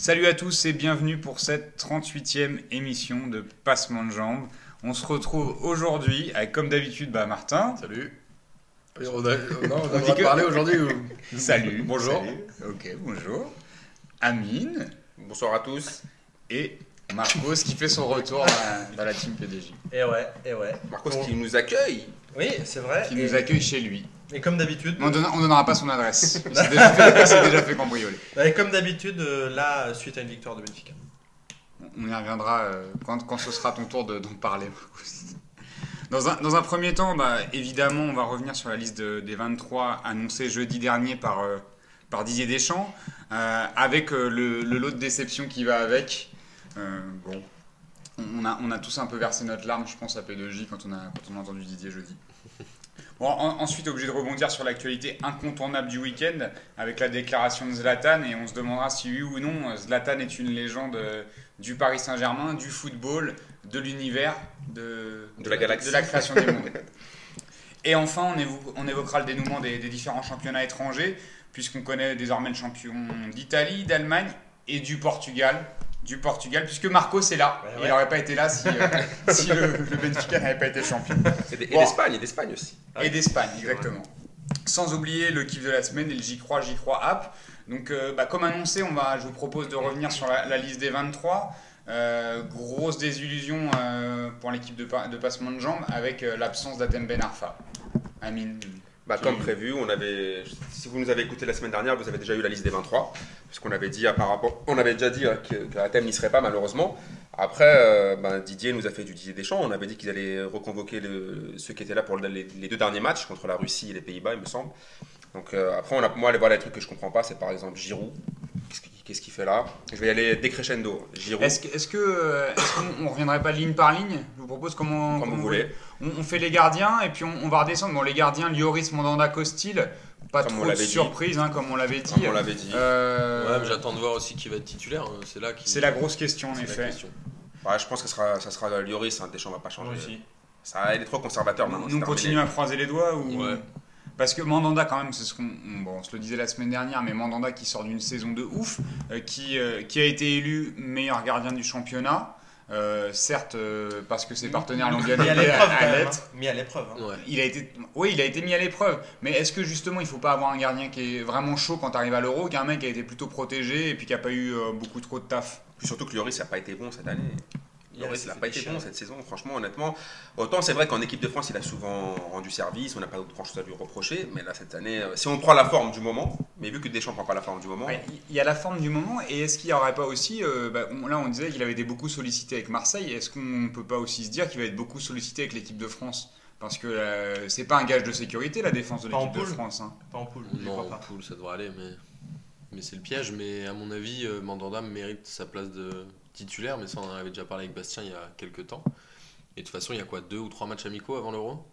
Salut à tous et bienvenue pour cette 38e émission de Passement de Jambes. On se retrouve aujourd'hui avec, comme d'habitude, bah, Martin. Salut. on a, non, on a On dit que- parler aujourd'hui ou... Salut. Bonjour. Salut. Ok, bonjour. Amine Bonsoir à tous. et Marcos qui fait son retour dans, dans la team PDJ. Et ouais, et ouais. Marcos Bon. qui nous accueille. Oui, c'est vrai. Qui et, nous accueille chez lui. Et comme d'habitude, on on donnera pas son adresse. C'est déjà fait, c'est déjà fait cambrioler. et comme d'habitude, euh, là, suite à une victoire de Benfica. On y reviendra euh, quand, quand ce sera ton tour de- d'en parler. Dans un, dans un premier temps, bah, évidemment, on va revenir sur la liste de- des 23 annoncés jeudi dernier par, euh, par Didier Deschamps, euh, avec le, le lot de déception qui va avec. Bon, on a, on a tous un peu versé notre larme, je pense, à P2J quand on a, quand on a entendu Didier jeudi. Bon, en- ensuite, obligé de rebondir sur l'actualité incontournable du week-end avec la déclaration de Zlatan et on se demandera si oui ou non Zlatan est une légende euh, du Paris Saint-Germain, du football, de l'univers, de, De la galaxie. de la création des mondes. Et enfin, on, évo- on évoquera le dénouement des, des différents championnats étrangers, puisqu'on connaît désormais le champion d'Italie, d'Allemagne et du Portugal. Du Portugal, puisque Marcos est là. Ouais, Il n'aurait pas été là si, euh, si le, le Benfica n'avait pas été champion. Et d'Espagne, et d'Espagne aussi. Et d'Espagne, exactement. Sans oublier le kiff de la semaine et le J'y crois, J'y crois app. Donc, euh, bah, comme annoncé, on va, je vous propose de revenir sur la, la liste des 23. Euh, grosse désillusion euh, pour l'équipe de, pa- de passement de jambes avec euh, l'absence d'Atem Ben Arfa. Amine. Bah, comme prévu, on avait, si vous nous avez écouté la semaine dernière, vous avez déjà eu la liste des 23. Puisqu'on avait dit, à par rapport, on avait déjà dit euh, que, que n'y serait pas malheureusement. Après, euh, ben, Didier nous a fait du Didier Deschamps. On avait dit qu'ils allaient reconvoquer le- ceux qui étaient là pour le- les, les deux derniers matchs contre la Russie et les Pays-Bas, il me semble. Donc euh, après, on a, moi, les, voilà, les trucs que je comprends pas, c'est par exemple Giroud. Qu'est-ce qu'il fait là? Je vais y aller décrescendo. Giroud, Est-ce que, euh, qu'on on reviendrait pas ligne par ligne? Je vous propose comment, comme comment vous voulez. On, on fait les gardiens et puis on, on va redescendre. Bon, les gardiens, Lloris, Mandanda, Costil, pas Comme trop de surprise, hein, comme on l'avait dit. Comme on l'avait dit. Euh, Ouais, mais j'attends de voir aussi qui va être titulaire. hein. C'est là qui. c'est la grosse question en c'est la effet. question. Ouais, je pense que ça sera, ça sera Lloris, hein, Deschamps va pas changer. Aussi. Ça, il est trop conservateur maintenant. Nous on continue à croiser les doigts ou Ouais. Parce que Mandanda quand même, c'est ce qu'on on- bon, on se le disait la semaine dernière, mais Mandanda qui sort d'une saison de ouf, euh, qui, euh, qui a été élu meilleur gardien du championnat, euh, certes euh, parce que ses partenaires l'ont gagné Mis à l'épreuve, hein. Mis à l'épreuve. hein. Ouais. Il a été, oui, il a été mis à l'épreuve. Mais est-ce que justement, il faut pas avoir un gardien qui est vraiment chaud quand tu arrives à l'Euro, qu'un mec qui a été plutôt protégé et puis qui a pas eu euh, beaucoup trop de taf? Puis surtout que Lloris n'a pas été bon cette année. S'est n'a pas été bon cette saison, franchement, honnêtement. Autant c'est vrai qu'en équipe de France, il a souvent rendu service, on n'a pas grand chose à lui reprocher, mais là cette année, euh, si on prend la forme du moment, mais vu que Deschamps prend pas la forme du moment, Ouais, Il y a la forme du moment, et est-ce qu'il n'y aurait pas aussi, euh, bah, on- là on disait qu'il avait été beaucoup sollicité avec Marseille, est-ce qu'on peut pas aussi se dire qu'il va être beaucoup sollicité avec l'équipe de France? Parce que euh, c'est pas un gage de sécurité la défense de en l'équipe de. France. hein. Pas en poule, Non, crois en pas. poule, ça devrait aller, mais. Mais c'est le piège. Mais à mon avis, euh, Mandanda mérite sa place de titulaire. Mais ça, on en avait déjà parlé avec Bastien il y a quelques temps. Et de toute façon, il y a quoi Deux ou trois matchs amicaux avant l'Euro?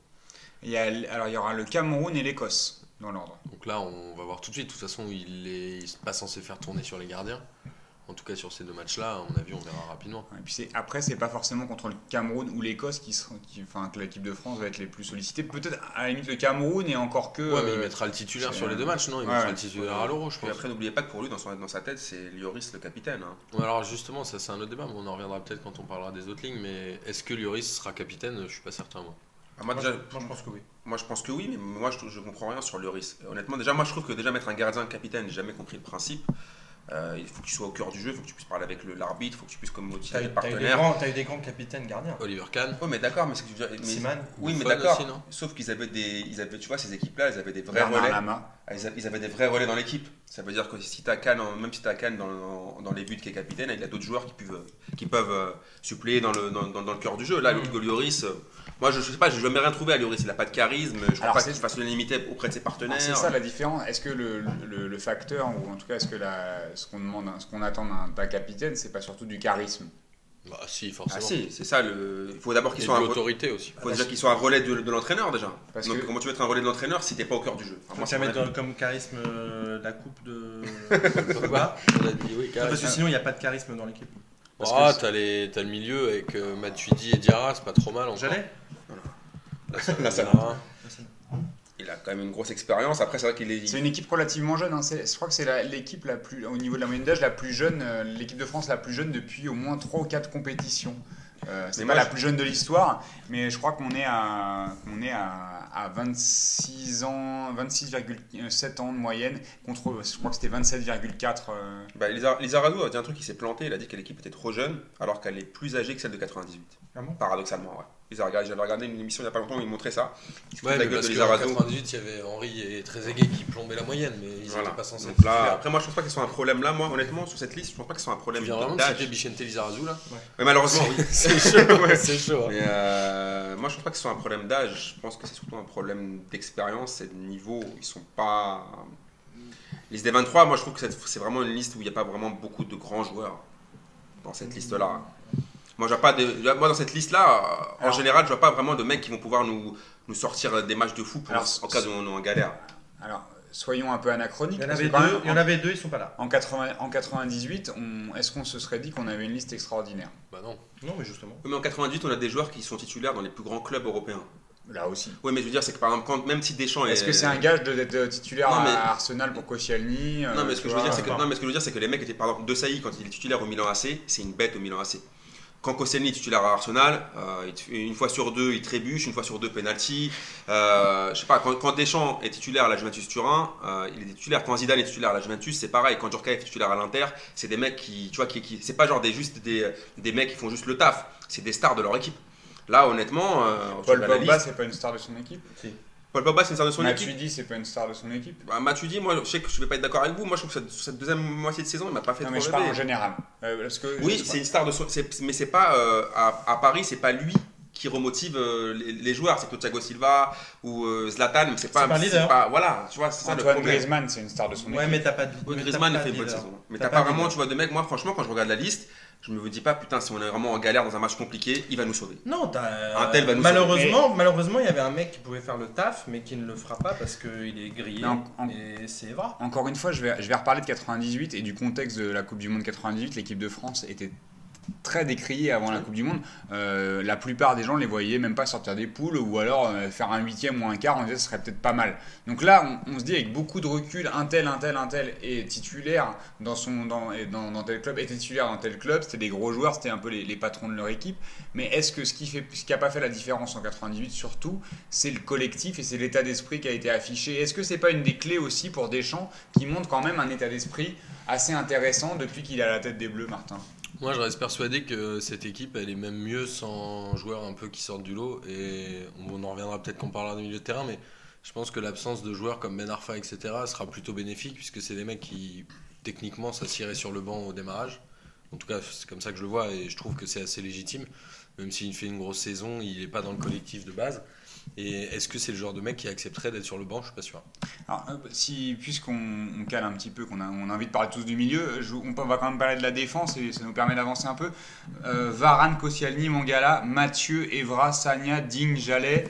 Il y a, alors il y aura le Cameroun et l'Écosse dans l'ordre. Donc là, on va voir tout de suite. De toute façon, il est, il est pas censé faire tourner sur les gardiens. En tout cas, sur ces deux matchs-là, à mon avis, on verra rapidement. Et puis c'est- après, c'est pas forcément contre le Cameroun ou l'Écosse qui, sera- qui, enfin, que l'équipe de France va être les plus sollicitées. Peut-être à la limite le Cameroun et encore que. Ouais, mais il euh, mettra le titulaire sur les deux matchs, non? Il Ouais, mettra ouais. le titulaire à l'Euro, je pense. après n'oubliez pas que pour lui, dans, son, dans sa tête, c'est Lloris le capitaine. hein. Ouais, alors justement, ça c'est un autre débat, mais on en reviendra peut-être quand on parlera des autres lignes. Mais est-ce que Lloris sera capitaine? Je suis pas certain, moi. Ah, moi, Moi, déjà, moi, je pense que oui. moi, je pense que oui, mais moi je, je comprends rien sur Lloris. Honnêtement, déjà, moi je trouve que déjà mettre un gardien capitaine, j'ai jamais compris le principe. Euh, il faut qu'il soit au cœur du jeu, il faut que tu puisses parler avec l'arbitre, il faut que tu puisses comme motiver T'as le eu, t'as eu des partenaire. grands, t'as eu des grands capitaines gardiens. Oliver Kahn Oui, mais d'accord, mais c'est que tu veux dire- mais-. Oui, mais d'accord. Sauf qu'ils avaient des, ils avaient, tu vois, ces équipes-là, elles avaient des vrais Bernard relais. Lama. Ah, Ils ils avaient des vrais relais dans l'équipe. Ça veut dire que si tu as Cannes, en- même si tu as Cannes dans, dans les buts qui est capitaine, il y a d'autres joueurs qui peuvent, qui peuvent euh, suppléer dans le, dans, dans- dans le cœur du jeu. Là, Mm. Hugo Lloris, euh, moi je, je sais pas, j'ai jamais rien trouvé à Lloris. Il n'a pas de charisme, je crois Alors, pas qu'il fasse l'unanimité auprès de ses partenaires. C'est ça la différence. Est-ce que le, le- le facteur, ou en tout cas, est-ce que la, ce qu'on demande, ce qu'on attend d'un capitaine, c'est pas surtout du charisme Bah si, Ah forcément. si, c'est ça. Le... Il faut d'abord qu'il soit, l'autorité aussi. faut déjà qu'il soit un relais de, de l'entraîneur déjà. Parce Donc que- comment tu veux être un relais de l'entraîneur si t'es pas au cœur du jeu? Enfin, Moi, mon mettre dans- comme charisme euh, la coupe de. Pogba, on a dit oui, Parce que sinon, il n'y a pas de charisme dans l'équipe. Ah, t'as les- le milieu avec euh, Matuidi et Diarra, c'est pas trop mal. J'allais Là, ça- Là, ça- Diarra. Il a quand même une grosse expérience. Après, c'est vrai qu'il est. C'est une équipe relativement jeune. hein. Je crois que c'est l'équipe la plus, au niveau de la moyenne d'âge, la plus jeune, euh, l'équipe de France la plus jeune depuis au moins 3 ou 4 compétitions. Euh, c'est pas moi, la je- plus jeune de l'histoire, mais je crois qu'on est à, on est à, à 26 ans, 26,7 ans de moyenne contre, je crois que c'était 27,4. euh, Bah, Lisa- a dit un truc, il s'est planté. Il a dit que l'équipe était trop jeune, alors qu'elle est plus âgée que celle de 98. Ah bon? Paradoxalement, ouais. Lizarazu- J'avais regardé une émission il n'y a pas longtemps où il montrait ça. Ouais, la gueule parce de qu'en Lizarazu. 98, il y avait Henri et Trezeguet qui plombaient la moyenne, mais ils Voilà. n'étaient pas censés Donc là, après, moi, je pense pas qu'ils soit un problème là. Moi, honnêtement, sur cette liste, je pense pas que ce soit un Tu problème viens vraiment d'âge. Bichente Lizarazu là Mais malheureusement, oui. C'est chaud, c'est chaud. hein. Mais euh, moi, je pense pas que ce soit un problème d'âge. Je pense que c'est surtout un problème d'expérience et de niveau. Ils sont pas. Liste des 23, moi, je trouve que c'est c'est vraiment une liste où il n'y a pas vraiment beaucoup de grands joueurs dans cette liste-là. Moi, j'ai pas de- moi, dans cette liste-là, en général, je vois pas vraiment de mecs qui vont pouvoir nous, nous sortir des matchs de fou pour, Alors, en cas où on est en galère. Alors, soyons un peu anachroniques. Il y en avait deux, même, il y en avait deux, ils sont pas là. En, 80 en 98, on- est-ce qu'on se serait dit qu'on avait une liste extraordinaire? Bah non. Non, mais justement. Mais en 98, on a des joueurs qui sont titulaires dans les plus grands clubs européens. Là aussi. Oui, mais je veux dire, c'est que par exemple, quand, même si Deschamps Est-ce que c'est un gage de- d'être titulaire Non, mais- à Arsenal pour Koscielny euh, Non, mais ce que tu je veux vois, dire, c'est que, enfin, non, mais ce que je veux dire, c'est que les mecs étaient, par exemple, De Sailly, quand il est titulaire au Milan AC, c'est une bête au Milan AC. Quand Koscielny est titulaire à Arsenal, euh, une fois sur deux, il trébuche, une fois sur deux, penalty. Euh, je sais pas, quand, quand Deschamps est titulaire à la Juventus Turin, euh, il est titulaire. Quand Zidane est titulaire à la Juventus, c'est pareil. Quand Djurkaeff est titulaire à l'Inter, c'est des mecs qui, tu vois, qui, qui- c'est pas genre des juste des, des mecs qui font juste le taf. C'est des stars de leur équipe. Là, honnêtement, euh, Paul Pogba, c'est pas une star de son équipe. Paul Pogba, c'est une star de son équipe. Matuidi, c'est pas une star de son équipe. Bah, Matuidi, moi, je sais que je vais pas être d'accord avec vous. Moi, je trouve que cette, cette deuxième moitié de saison, il m'a pas fait Non, trop mais je rêver. parle en général. Euh, parce que Oui, c'est une star de son. Mais c'est pas euh, à, à Paris, c'est pas lui qui remotive euh, les, les joueurs. C'est que Thiago Silva ou euh, Zlatan, mais c'est pas. C'est pas un leader. pas- voilà, tu vois, c'est ça le Antoine problème. Griezmann, c'est une star de son Ouais, équipe. mais t'as pas de Ouais, Griezmann il fait une de bonne leader. saison. Mais T'as pas vraiment, leader. tu vois, de mecs. Moi, franchement, quand je regarde la liste, je me dis pas, putain, si on est vraiment en galère dans un match compliqué, il va nous sauver. Non, t'as. Un tel va nous malheureusement, malheureusement, il y avait un mec qui pouvait faire le taf, mais qui ne le fera pas parce qu'il est grillé. En- Et c'est vrai. Encore une fois, je vais, je vais reparler de 98 et du contexte de la Coupe du Monde 98. L'équipe de France était très décriée avant la Coupe du Monde. Euh, la plupart des gens les voyaient même pas sortir des poules ou alors euh, faire un huitième ou un quart, on disait ce serait peut-être pas mal. Donc là, on, on se dit avec beaucoup de recul, un tel, un tel, un tel est titulaire dans, son, dans, dans tel club, était titulaire dans tel club, c'était des gros joueurs, c'était un peu les, les patrons de leur équipe. Mais est-ce que ce qui fait, ce qui a pas fait la différence en 98 surtout, c'est le collectif et c'est l'état d'esprit qui a été affiché? Est-ce que c'est pas une des clés aussi pour Deschamps qui montre quand même un état d'esprit assez intéressant depuis qu'il est à la tête des Bleus, Martin? Moi, je reste persuadé que cette équipe, elle est même mieux sans joueurs un peu qui sortent du lot. Et on en reviendra peut-être qu'on parlera du milieu de terrain, mais je pense que l'absence de joueurs comme Ben Arfa, etc., sera plutôt bénéfique, puisque c'est des mecs qui, techniquement, s'assiraient sur le banc au démarrage. En tout cas, c'est comme ça que je le vois, et je trouve que c'est assez légitime. Même s'il fait une grosse saison, il n'est pas dans le collectif de base. Et est-ce que c'est le genre de mec qui accepterait d'être sur le banc? Je suis pas sûr. Alors, euh, si, puisqu'on on cale un petit peu, qu'on a, on a envie de parler tous du milieu, je- on, va quand même parler de la défense et ça nous permet d'avancer un peu. Euh, Varane, Koscielny, Mangala, Mathieu, Evra, Sagna, Digne, Jallet.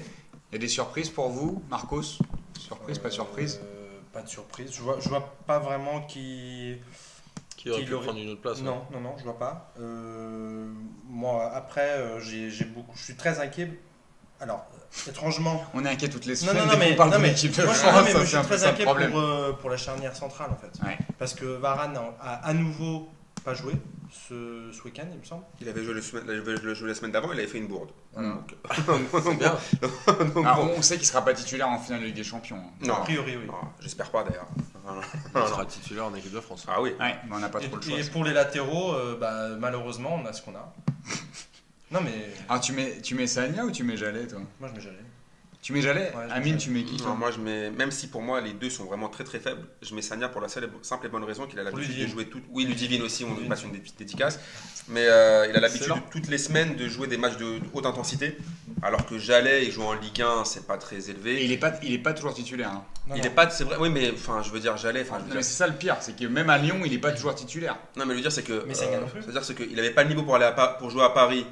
Il y a des surprises pour vous, Marcos? Surprise, pas surprise? Euh, Pas de surprise. Je vois, je vois pas vraiment qui. Qui aurait Qui pu l'aurait- prendre une autre place. Non, non, non, je vois pas. Euh, moi, après, euh, j'ai j'ai beaucoup. Je suis très inquiet. Alors, étrangement. On est inquiet toutes les Non, semaines. non, non, mais, parle non, de mais, l'équipe de moi, je- France, non, mais ça, moi, je c'est un suis très inquiet pour, euh, pour la charnière centrale en fait. Ouais. Parce que Varane a, à nouveau pas joué ce, ce week-end, il me semble. Il avait joué, le semaine- il avait joué la semaine d'avant, il avait fait une bourde. Donc, C'est bien. donc, Alors, bon. on sait qu'il sera pas titulaire en finale de Ligue des Champions. hein. Non, A priori, oui. j'espère pas d'ailleurs. Il sera titulaire en équipe de France. Ah oui. Ouais, mais on n'a pas trop le choix. Et, et pour les latéraux, euh, bah, malheureusement, on a ce qu'on a. non, mais Alors, tu mets, tu mets Sagna ou tu mets Jallet, toi? Moi, je me jalais. Tu mets Jallet Ouais, mets Amine, Jallet. tu mets qui toi? Non, moi, je mets, même si pour moi les deux sont vraiment très très faibles, je mets Sagna pour la seule et bo- simple et bonne raison qu'il a l'habitude de jouer tout. Oui, Ludivine aussi, on lui passe une dé- dédicace. Mais euh, il a l'habitude toutes les semaines de jouer des matchs de, de haute intensité, alors que Jallet, il joue en Ligue 1, c'est pas très Et élevé. il est pas, il est pas toujours titulaire. hein. Non, Il non. est pas, c'est vrai, oui, mais enfin, je veux dire Jallet, enfin, dire, c'est ça le pire, c'est que même à Lyon, il est pas toujours titulaire. non, mais le dire c'est que, euh, Mais Sagna non plus. c'est-à-dire c'est qu'il avait pas le niveau pour aller à Pa- pour jouer à Paris.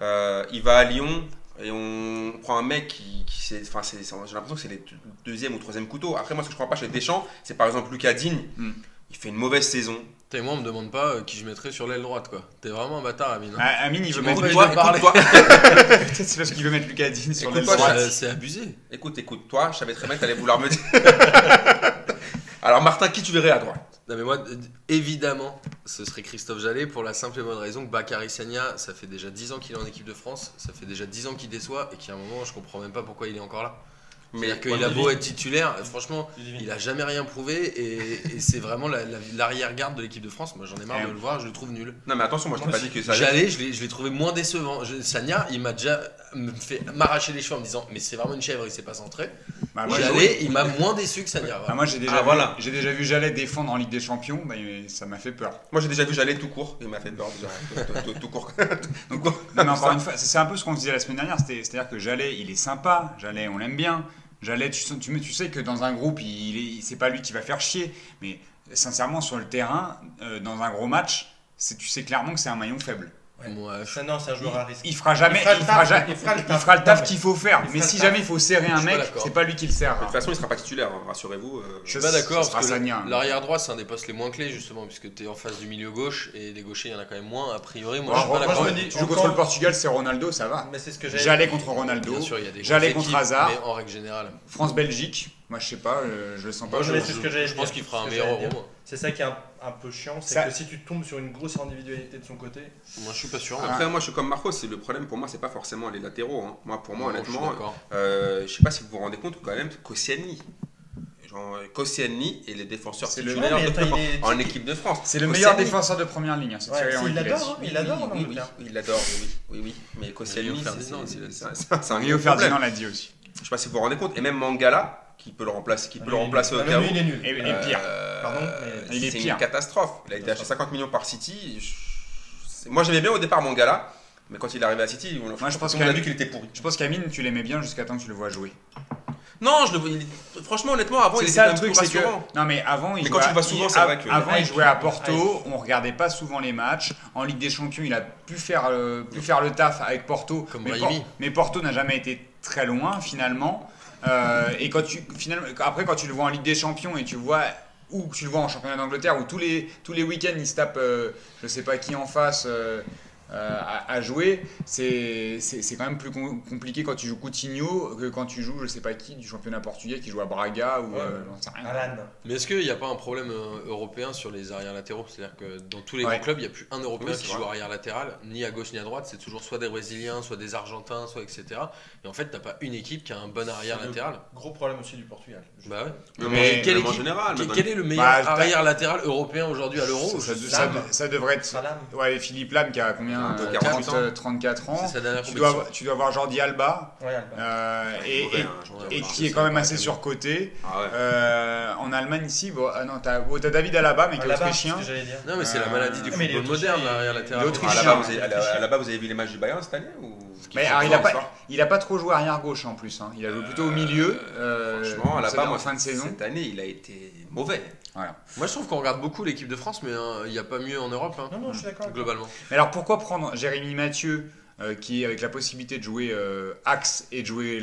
Euh, il va à Lyon et on prend un mec qui, qui c'est, enfin, c'est, c'est- j'ai l'impression que c'est les deux- deuxième ou troisième couteau. Après, moi, ce que je comprends pas chez Deschamps, c'est par exemple Lucas Digne. Mm. Il fait une mauvaise saison. T'es moi, on me demande pas euh, qui je mettrais sur l'aile droite, quoi. T'es vraiment un bâtard, Amine. hein. Ah, Amine, il veut mettre parler. Écoute-toi, Peut-être c'est parce qu'il veut mettre Lucas Digne sur l'aile droite. C'est abusé. écoute, écoute, toi, je savais très bien que t'allais vouloir me dire. Alors, Martin, qui tu verrais à droite? Non mais moi, évidemment, ce serait Christophe Jallet pour la simple et bonne raison que Bakary Sagna, ça fait déjà 10 ans qu'il est en équipe de France, ça fait déjà 10 ans qu'il déçoit et qu'à un moment, je comprends même pas pourquoi il est encore là. Mais C'est-à-dire qu'il ouais, a beau être titulaire, euh, franchement, il a jamais rien prouvé et, et c'est vraiment la- la- l'arrière-garde de l'équipe de France. Moi, j'en ai marre Et- de le voir, je le trouve nul. Non, mais attention, moi, je t'ai pas dit que ça allait. Jallet, je l'ai trouvé moins décevant. Je- Sagna, il m'a déjà me fait m'arracher les cheveux en me disant mais c'est vraiment une chèvre, il s'est pas centré. Bah, Jallet, il m'a moins déçu que Sagna. Ah, moi j'ai déjà, Ah, vu- voilà. j'ai déjà vu Jallet défendre en Ligue des Champions, bah, ça m'a fait peur. Moi, j'ai déjà vu Jallet tout court. Il m'a fait peur déjà. Tout- tout- Tout court. Donc, non, mais encore une fois, c'est un peu ce qu'on se disait la semaine dernière, c'était- c'est-à-dire que Jallet, il est sympa, Jallet, on l'aime bien. Jallet, tu, tu, sais que dans un groupe, il, il est- c'est pas lui qui va faire chier, mais sincèrement, sur le terrain, euh, dans un gros match, tu sais clairement que c'est un maillon faible. Ouais. Moi, je- Ça, non, c'est un joueur à risque. Il fera jamais, Il fera le il fera taf, il fera le il taf. fera le taf Non, mais- qu'il faut faire. Mais si jamais il faut serrer un mec, c'est pas lui qui le De serra. toute façon, il sera pas titulaire, hein, rassurez-vous. euh. Je- suis pas d'accord ce parce que Sagna. l'arrière droit c'est un des postes les moins clés justement puisque tu es en face du milieu gauche et des gauchers il y en a quand même moins a priori moi Bon, je suis pas d'accord. Tu joues contre le Portugal, c'est Ronaldo, ça va. Mais c'est ce que Jallet contre Ronaldo. Bien sûr il y a des J'allais contre Hazard. mais en règle générale. France-Belgique, moi je sais pas, euh, je le sens pas. Je- j'allais pense qu'il fera un meilleur j'allais euro. C'est ça qui est un, peu chiant, c'est Ça- que si tu tombes sur une grosse individualité de son côté, Moi je suis pas sûr. Ah. Après, moi, je suis comme Marco. C'est le problème pour moi, c'est pas forcément les latéraux. hein. Moi, pour moi, Non, honnêtement, euh, je sais pas si vous vous rendez compte quand même, Koscielny. Genre, Koscielny et les défenseurs C'est le- mais de- attends, il est- en équipe de France. C'est le Koscielny- meilleur défenseur de première ligne, hein, c'est Ouais, il l'adore. Il adore en oui, oui, il l'adore, oui, oui, oui. Mais Koscielny, c'est- un Rio Ferdinand l'a dit aussi. Je sais pas si vous vous rendez compte. Et même Mangala, qui peut le remplacer, qui peut le remplacer au cas où. il est nul. Et, et pire. Euh, Pardon, mais- Il est c'est une catastrophe. Il a été acheté 50 millions par City. Moi, j'aimais bien au départ Mangala, mais quand il est arrivé à City, on, Moi, je pense on a vu qu'il était pourri. Je pense qu'Amine, tu l'aimais bien jusqu'à temps que tu le vois jouer. Non, je le franchement, honnêtement, avant, il C'est était le même truc, c'est que. Non, mais avant, il Mais jouait quand tu à- le vois souvent, il- c'est vrai que- Avant, il jouait à Porto, on regardait pas souvent les matchs. En Ligue des Champions, il a pu faire, euh, pu faire le taf avec Porto. Comme mais, mais Porto n'a jamais été très loin, finalement. Euh, et quand tu, finalement, après, quand tu le vois en Ligue des Champions et tu vois. Ou tu le vois en championnat d'Angleterre où tous les, tous les week-ends il se tape euh, je sais pas qui en face euh, euh, à, à jouer, c'est c'est- c'est quand même plus com- compliqué quand tu joues Coutinho que quand tu joues je sais pas qui du championnat portugais qui joue à Braga ou Ouais. euh, j'en sais rien. Alan. Mais est-ce qu'il n'y a pas un problème euh, européen sur les arrières latéraux? C'est-à-dire que dans tous les Ouais. grands clubs, il n'y a plus un Européen Oui, qui vrai. joue arrière latéral, ni à gauche ni à droite. C'est toujours soit des Brésiliens, soit des Argentins, soit etc. Et en fait, t'as pas une équipe qui a un bon arrière latéral. Gros problème aussi du Portugal. Je- Bah ouais. Mais- en équipe- général. Quel, quel est le meilleur Bah, arrière latéral européen aujourd'hui à l'Euro? Ça, devrait être. Philippe Lam qui a combien Un peu 48 30, euh, 34 ans. Sa Tu dois, avoir, tu dois avoir Jordi Alba Ouais, Alba. euh, et, Mauvais, et- hein, Jordi et Alba. qui est quand même assez surcoté. Ah ouais. Euh, en Allemagne ici, bon, ah non, t'as David Alaba, mais qui est autrichien. Non, mais c'est la Euh, maladie du mais il est football moderne, est Ah, autrichien. là-bas, vous avez, vu les matchs du Bayern cette année ou... Mais alors, il a pas, il a pas trop joué arrière gauche en plus. hein. Il a joué plutôt au milieu. euh, Franchement, moi, en fin de saison. cette année, il a été mauvais. Moi, je trouve qu'on regarde beaucoup l'équipe de France, mais hein, il n'y a pas mieux en Europe, hein, Non, non, je suis d'accord. globalement. Mais alors pourquoi prendre Jérémy Mathieu euh, qui est avec la possibilité de jouer euh, axe et de jouer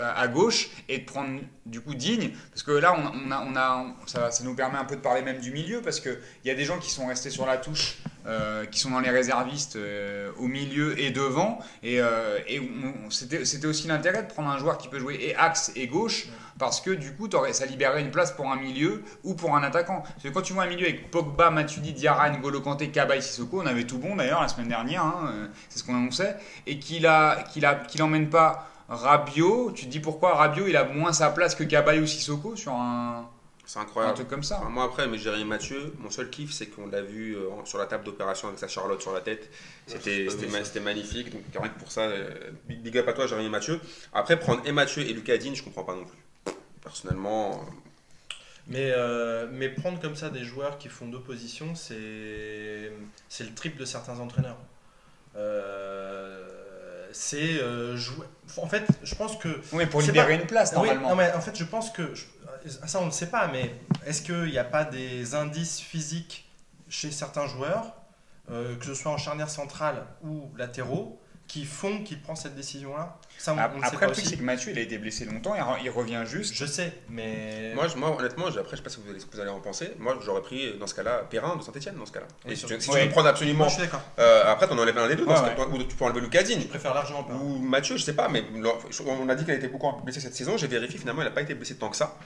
à gauche et de prendre du coup digne? Parce que là on, on a, on a ça, ça nous permet un peu de parler même du milieu parce que il y a des gens qui sont restés sur la touche euh, qui sont dans les réservistes euh, au milieu et devant et, euh, et on- c'était c'était aussi l'intérêt de prendre un joueur qui peut jouer et axe et gauche parce que du coup ça libérerait une place pour un milieu ou pour un attaquant parce que quand tu vois un milieu avec Pogba, Matuidi, Diarra, N'Golo Kanté, Kaba et Sissoko on avait tout bon d'ailleurs la semaine dernière hein, euh, c'est ce qu'on annonçait et qu'il a qu'il a qu'il emmène pas Rabiot tu te dis pourquoi Rabiot il a moins sa place que Kaba ou Sissoko sur un, C'est un incroyable. truc comme ça Enfin, moi après, mais Jérémy Mathieu, mon seul kiff, c'est qu'on l'a vu euh, sur la table d'opération avec sa Charlotte sur la tête. C'était pas c'était ma- magnifique. Donc rien que pour ça, euh, big, big up à toi, Jérémy Mathieu. Après, prendre et Mathieu et Lucas Digne, je comprends pas non plus. Personnellement, euh, Mais, euh, mais prendre comme ça des joueurs qui font deux positions, c'est c'est le triple de certains entraîneurs. Euh, c'est euh, jouer. En fait, je pense que. oui pour libérer pas- une place oui, normalement non, mais en fait, je pense que. je- ça, on ne sait pas, mais est-ce qu'il n'y a pas des indices physiques chez certains joueurs, euh, que ce soit en charnière centrale ou latéraux, qui font qu'il prend cette décision-là Ça, on, on Après, pas le truc, aussi. c'est que Mathieu, il a été blessé longtemps, il, re- il revient juste. Je sais, mais. Moi, je- moi, honnêtement, après, je sais pas ce que vous allez, ce que vous allez en penser. Moi, j'aurais pris dans ce cas-là Perrin de Saint-Etienne dans ce cas-là. Oui, Et si tu, si tu veux prendre Moi, absolument. je suis euh, après, t'en enlèves un des deux, dans Ouais, ce ouais. cas, ou tu peux enlever Lucadine. Je préfère largement. Ou Mathieu, je sais pas, mais on a dit qu'il a été beaucoup blessé cette saison. J'ai vérifié, finalement, il n'a pas été blessé tant que ça.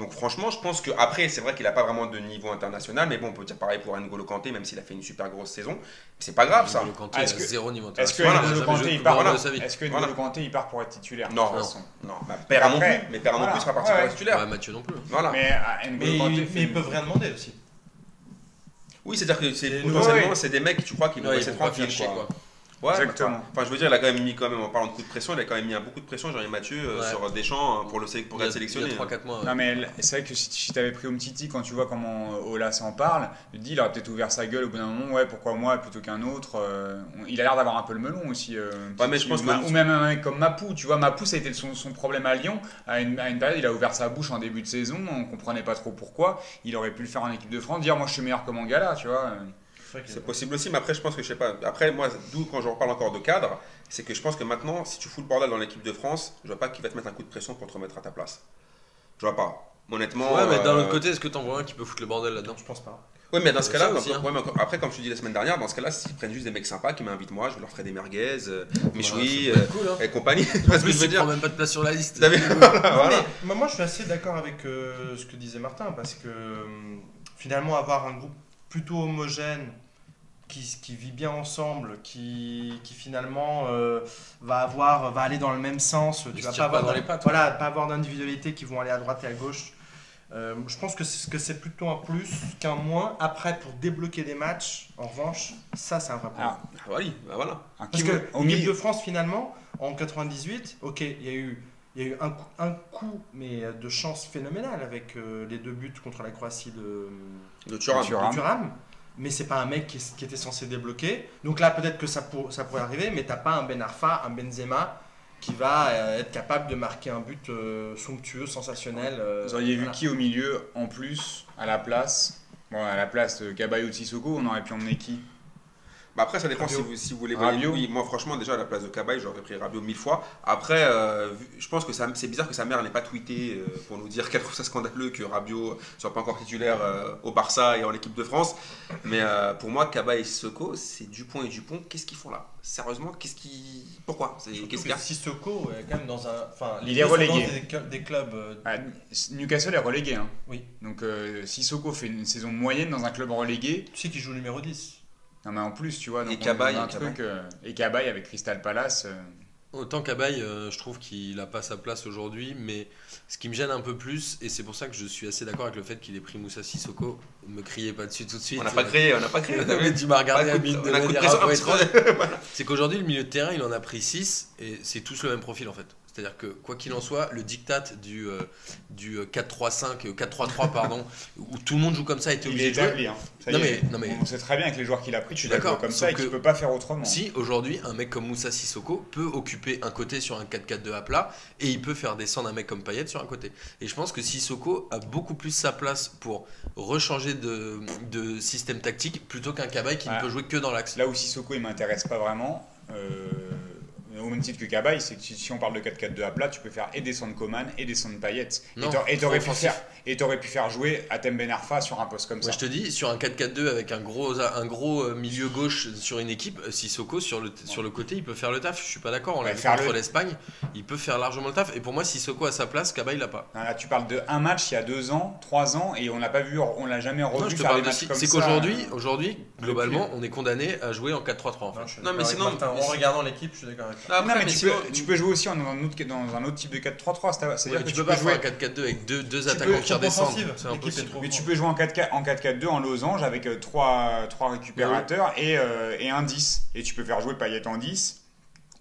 Donc franchement, je pense que après, c'est vrai qu'il n'a pas vraiment de niveau international, mais bon, on peut dire pareil pour N'Golo Kanté, même s'il a fait une super grosse saison. C'est pas grave ça. Le Kanté, Ah, est-ce que- zéro niveau Est-ce que international. N'Golo Kanté, voilà. Est-ce Voilà. N'Golo Kanté, il part pour être titulaire Non. de toute façon? Non, bah, Perrin non plus, mais non voilà. plus sera parti Ouais, pour être titulaire. Ouais, Mathieu non plus. Voilà. Mais N'Golo Mais, Kanté mais ils peuvent rien demander aussi. Oui, c'est-à-dire que c'est C'est potentiellement, c'est des mecs, tu crois, qui vont rester tranquilles. Ouais, Exactement. Enfin, je veux dire, il a quand même mis, quand même, en parlant de coup de pression, il a quand même mis un beaucoup de pression, Jean-Yves Mathieu, euh, Ouais. sur Deschamps euh, pour, le, pour Il y a- être sélectionné. Il y a 3-4 mois. ouais. Non mais c'est vrai que si, si t'avais pris Umtiti quand tu vois comment euh, Ola s'en parle, tu te dis il aurait peut-être ouvert sa gueule au bout d'un moment, ouais pourquoi moi plutôt qu'un autre. euh, on- il a l'air d'avoir un peu le melon aussi. euh, Ouais, mais je pense ou, que- ou même un mec comme Mapou, tu vois Mapou ça a été son, son problème à Lyon. À une, à une période il a ouvert sa bouche en début de saison, on comprenait pas trop pourquoi. Il aurait pu le faire en équipe de France, dire moi je suis meilleur que Mangala, tu vois. C'est possible aussi, mais après, je pense que je sais pas. Après, moi, d'où quand je reparle encore de cadre, c'est que je pense que maintenant, si tu fous le bordel dans l'équipe de France, je vois pas qui va te mettre un coup de pression pour te remettre à ta place. Je vois pas. Honnêtement. Ouais, mais d'un euh, autre côté, est-ce que t'en vois un qui peut foutre le bordel là-dedans? Je pense pas. Ouais, mais dans ce cas-là, hein. ouais, mais encore- après, comme je te dis la semaine dernière, dans ce cas-là, s'ils prennent juste des mecs sympas qui m'invitent moi, je leur ferai des merguez, euh, Michoui Ouais, ça euh, cool, hein. et compagnie. Tu En vois ce que je veux dire même pas de place sur la liste. Voilà. mais moi, je suis assez d'accord avec euh, ce que disait Martin, parce que euh, finalement, avoir un groupe plutôt homogène, qui, qui vit bien ensemble, qui, qui finalement euh, va, avoir, va aller dans le même sens, tu vas pas pas avoir, dans les pattes, voilà, pas avoir d'individualité qui vont aller à droite et à gauche. Euh, je pense que c'est que c'est plutôt un plus qu'un moins. Après, pour débloquer des matchs, en revanche, ça, c'est un vrai problème. Ah, oui, bah voilà. Parce que l'équipe milieu- de France, finalement, en 98, ok, il y a eu, il y a eu un, coup, un coup, mais de chance phénoménale avec euh, les deux buts contre la Croatie de, De Thuram. De Thuram. de Thuram. Mais c'est pas un mec qui, qui était censé débloquer. Donc là, peut-être que ça, pour- ça pourrait arriver, mais t'as pas un Ben Arfa, un Benzema qui va euh, être capable de marquer un but euh, somptueux, sensationnel. euh, Vous auriez vu voilà. qui au milieu en plus à la place? Bon, à la place de Cabaye ou de Sissoko, on aurait pu emmener qui? Bah après, ça dépend Rabiot. si vous, si vous voulez. Rabiot. Oui, moi, franchement, déjà, à la place de Cabaye, j'aurais pris Rabiot mille fois. Après, euh, je pense que c'est bizarre que sa mère n'ait pas tweeté euh, pour nous dire qu'elle trouve ça scandaleux que Rabiot soit pas encore titulaire euh, au Barça et en équipe de France. Mais euh, pour moi, Cabaye et Sissoko, c'est Dupont et Dupont. Qu'est-ce qu'ils font là? Sérieusement, qu'est-ce qui. Pourquoi? Qu'est-ce que qu'il y a? Sissoko est quand même dans un. Enfin, Il est relégué. Des, des clubs. euh, Ah, Newcastle est relégué. Hein. Oui. Donc euh, Sissoko fait une saison moyenne dans un club relégué. tu sais qui joue numéro 10 Non mais en plus, tu vois, donc Et Cabaye, dans un et Cabaye. truc, euh, et Cabaye avec Crystal Palace. euh, Autant qu'Abaye, euh, je trouve qu'il n'a pas sa place aujourd'hui, mais ce qui me gêne un peu plus, et c'est pour ça que je suis assez d'accord avec le fait qu'il ait pris Moussa Sissoko, me criez pas dessus tout de suite. On n'a pas créé, on n'a pas Mais tu m'as regardé On a à mine de manière un peu. C'est qu'aujourd'hui, le milieu de terrain, il en a pris 6, et c'est tous le même profil en fait. C'est-à-dire que, quoi qu'il en soit, le diktat du, euh, du euh, 4-3-5, euh, 4-3-3, pardon, où tout le monde joue comme ça, était Il obligé est de jouer. Hein. Ça Non, y mais- est. non, mais- On sait très bien avec les joueurs qu'il a pris, tu vas jouer d'accord, comme ça et que- peut pas faire autrement. Si aujourd'hui un mec comme Moussa Sissoko peut occuper un côté sur un 4-4-2 à plat et il peut faire descendre un mec comme Payet sur un côté. Et je pense que Sissoko a beaucoup plus sa place pour rechanger de, de système tactique plutôt qu'un Cabaye qui ne peut jouer que dans l'axe. Là où Sissoko il m'intéresse pas vraiment, euh, au même titre que Cabaye, c'est que si, on parle de 4-4-2 à plat, tu peux faire et descendre Coman et descendre Payet. Et Non, t'aurais- et trop t'aurais pu faire et t'aurais pu faire jouer Atem Ben Arfa sur un poste comme Moi ça. je te dis, sur un 4-4-2 avec un gros, un gros euh, milieu gauche sur une équipe, euh, Sissoko sur le, sur le côté il peut faire le taf. Je suis pas d'accord, on l'a Ouais, vu contre le- l'Espagne, il peut faire largement le taf. Et pour moi, Sissoko à sa place, Cabaye l'a pas. Non, Là, tu parles de un match il y a deux ans, trois ans, et on l'a pas vu, on l'a jamais revu Non, je te faire parle des de si- C'est qu'aujourd'hui, aujourd'hui, globalement, on est condamné à jouer en 4-3-3 en fait. Non, mais sinon- en regardant l'équipe, je suis d'accord avec toi. Après, non, mais, mais tu, peux, tu peux jouer aussi dans un autre, dans un autre type de 4-3-3. c'est- C'est-à-dire Ouais, que tu, tu peux pas jouer. un 4-4-2 avec deux, attaquants peux- qui redescendent. Mais tu peux jouer en 4-4 en 4-4-2 en losange avec 3, trois récupérateurs et, euh, et un 10. Et tu peux faire jouer Payet en 10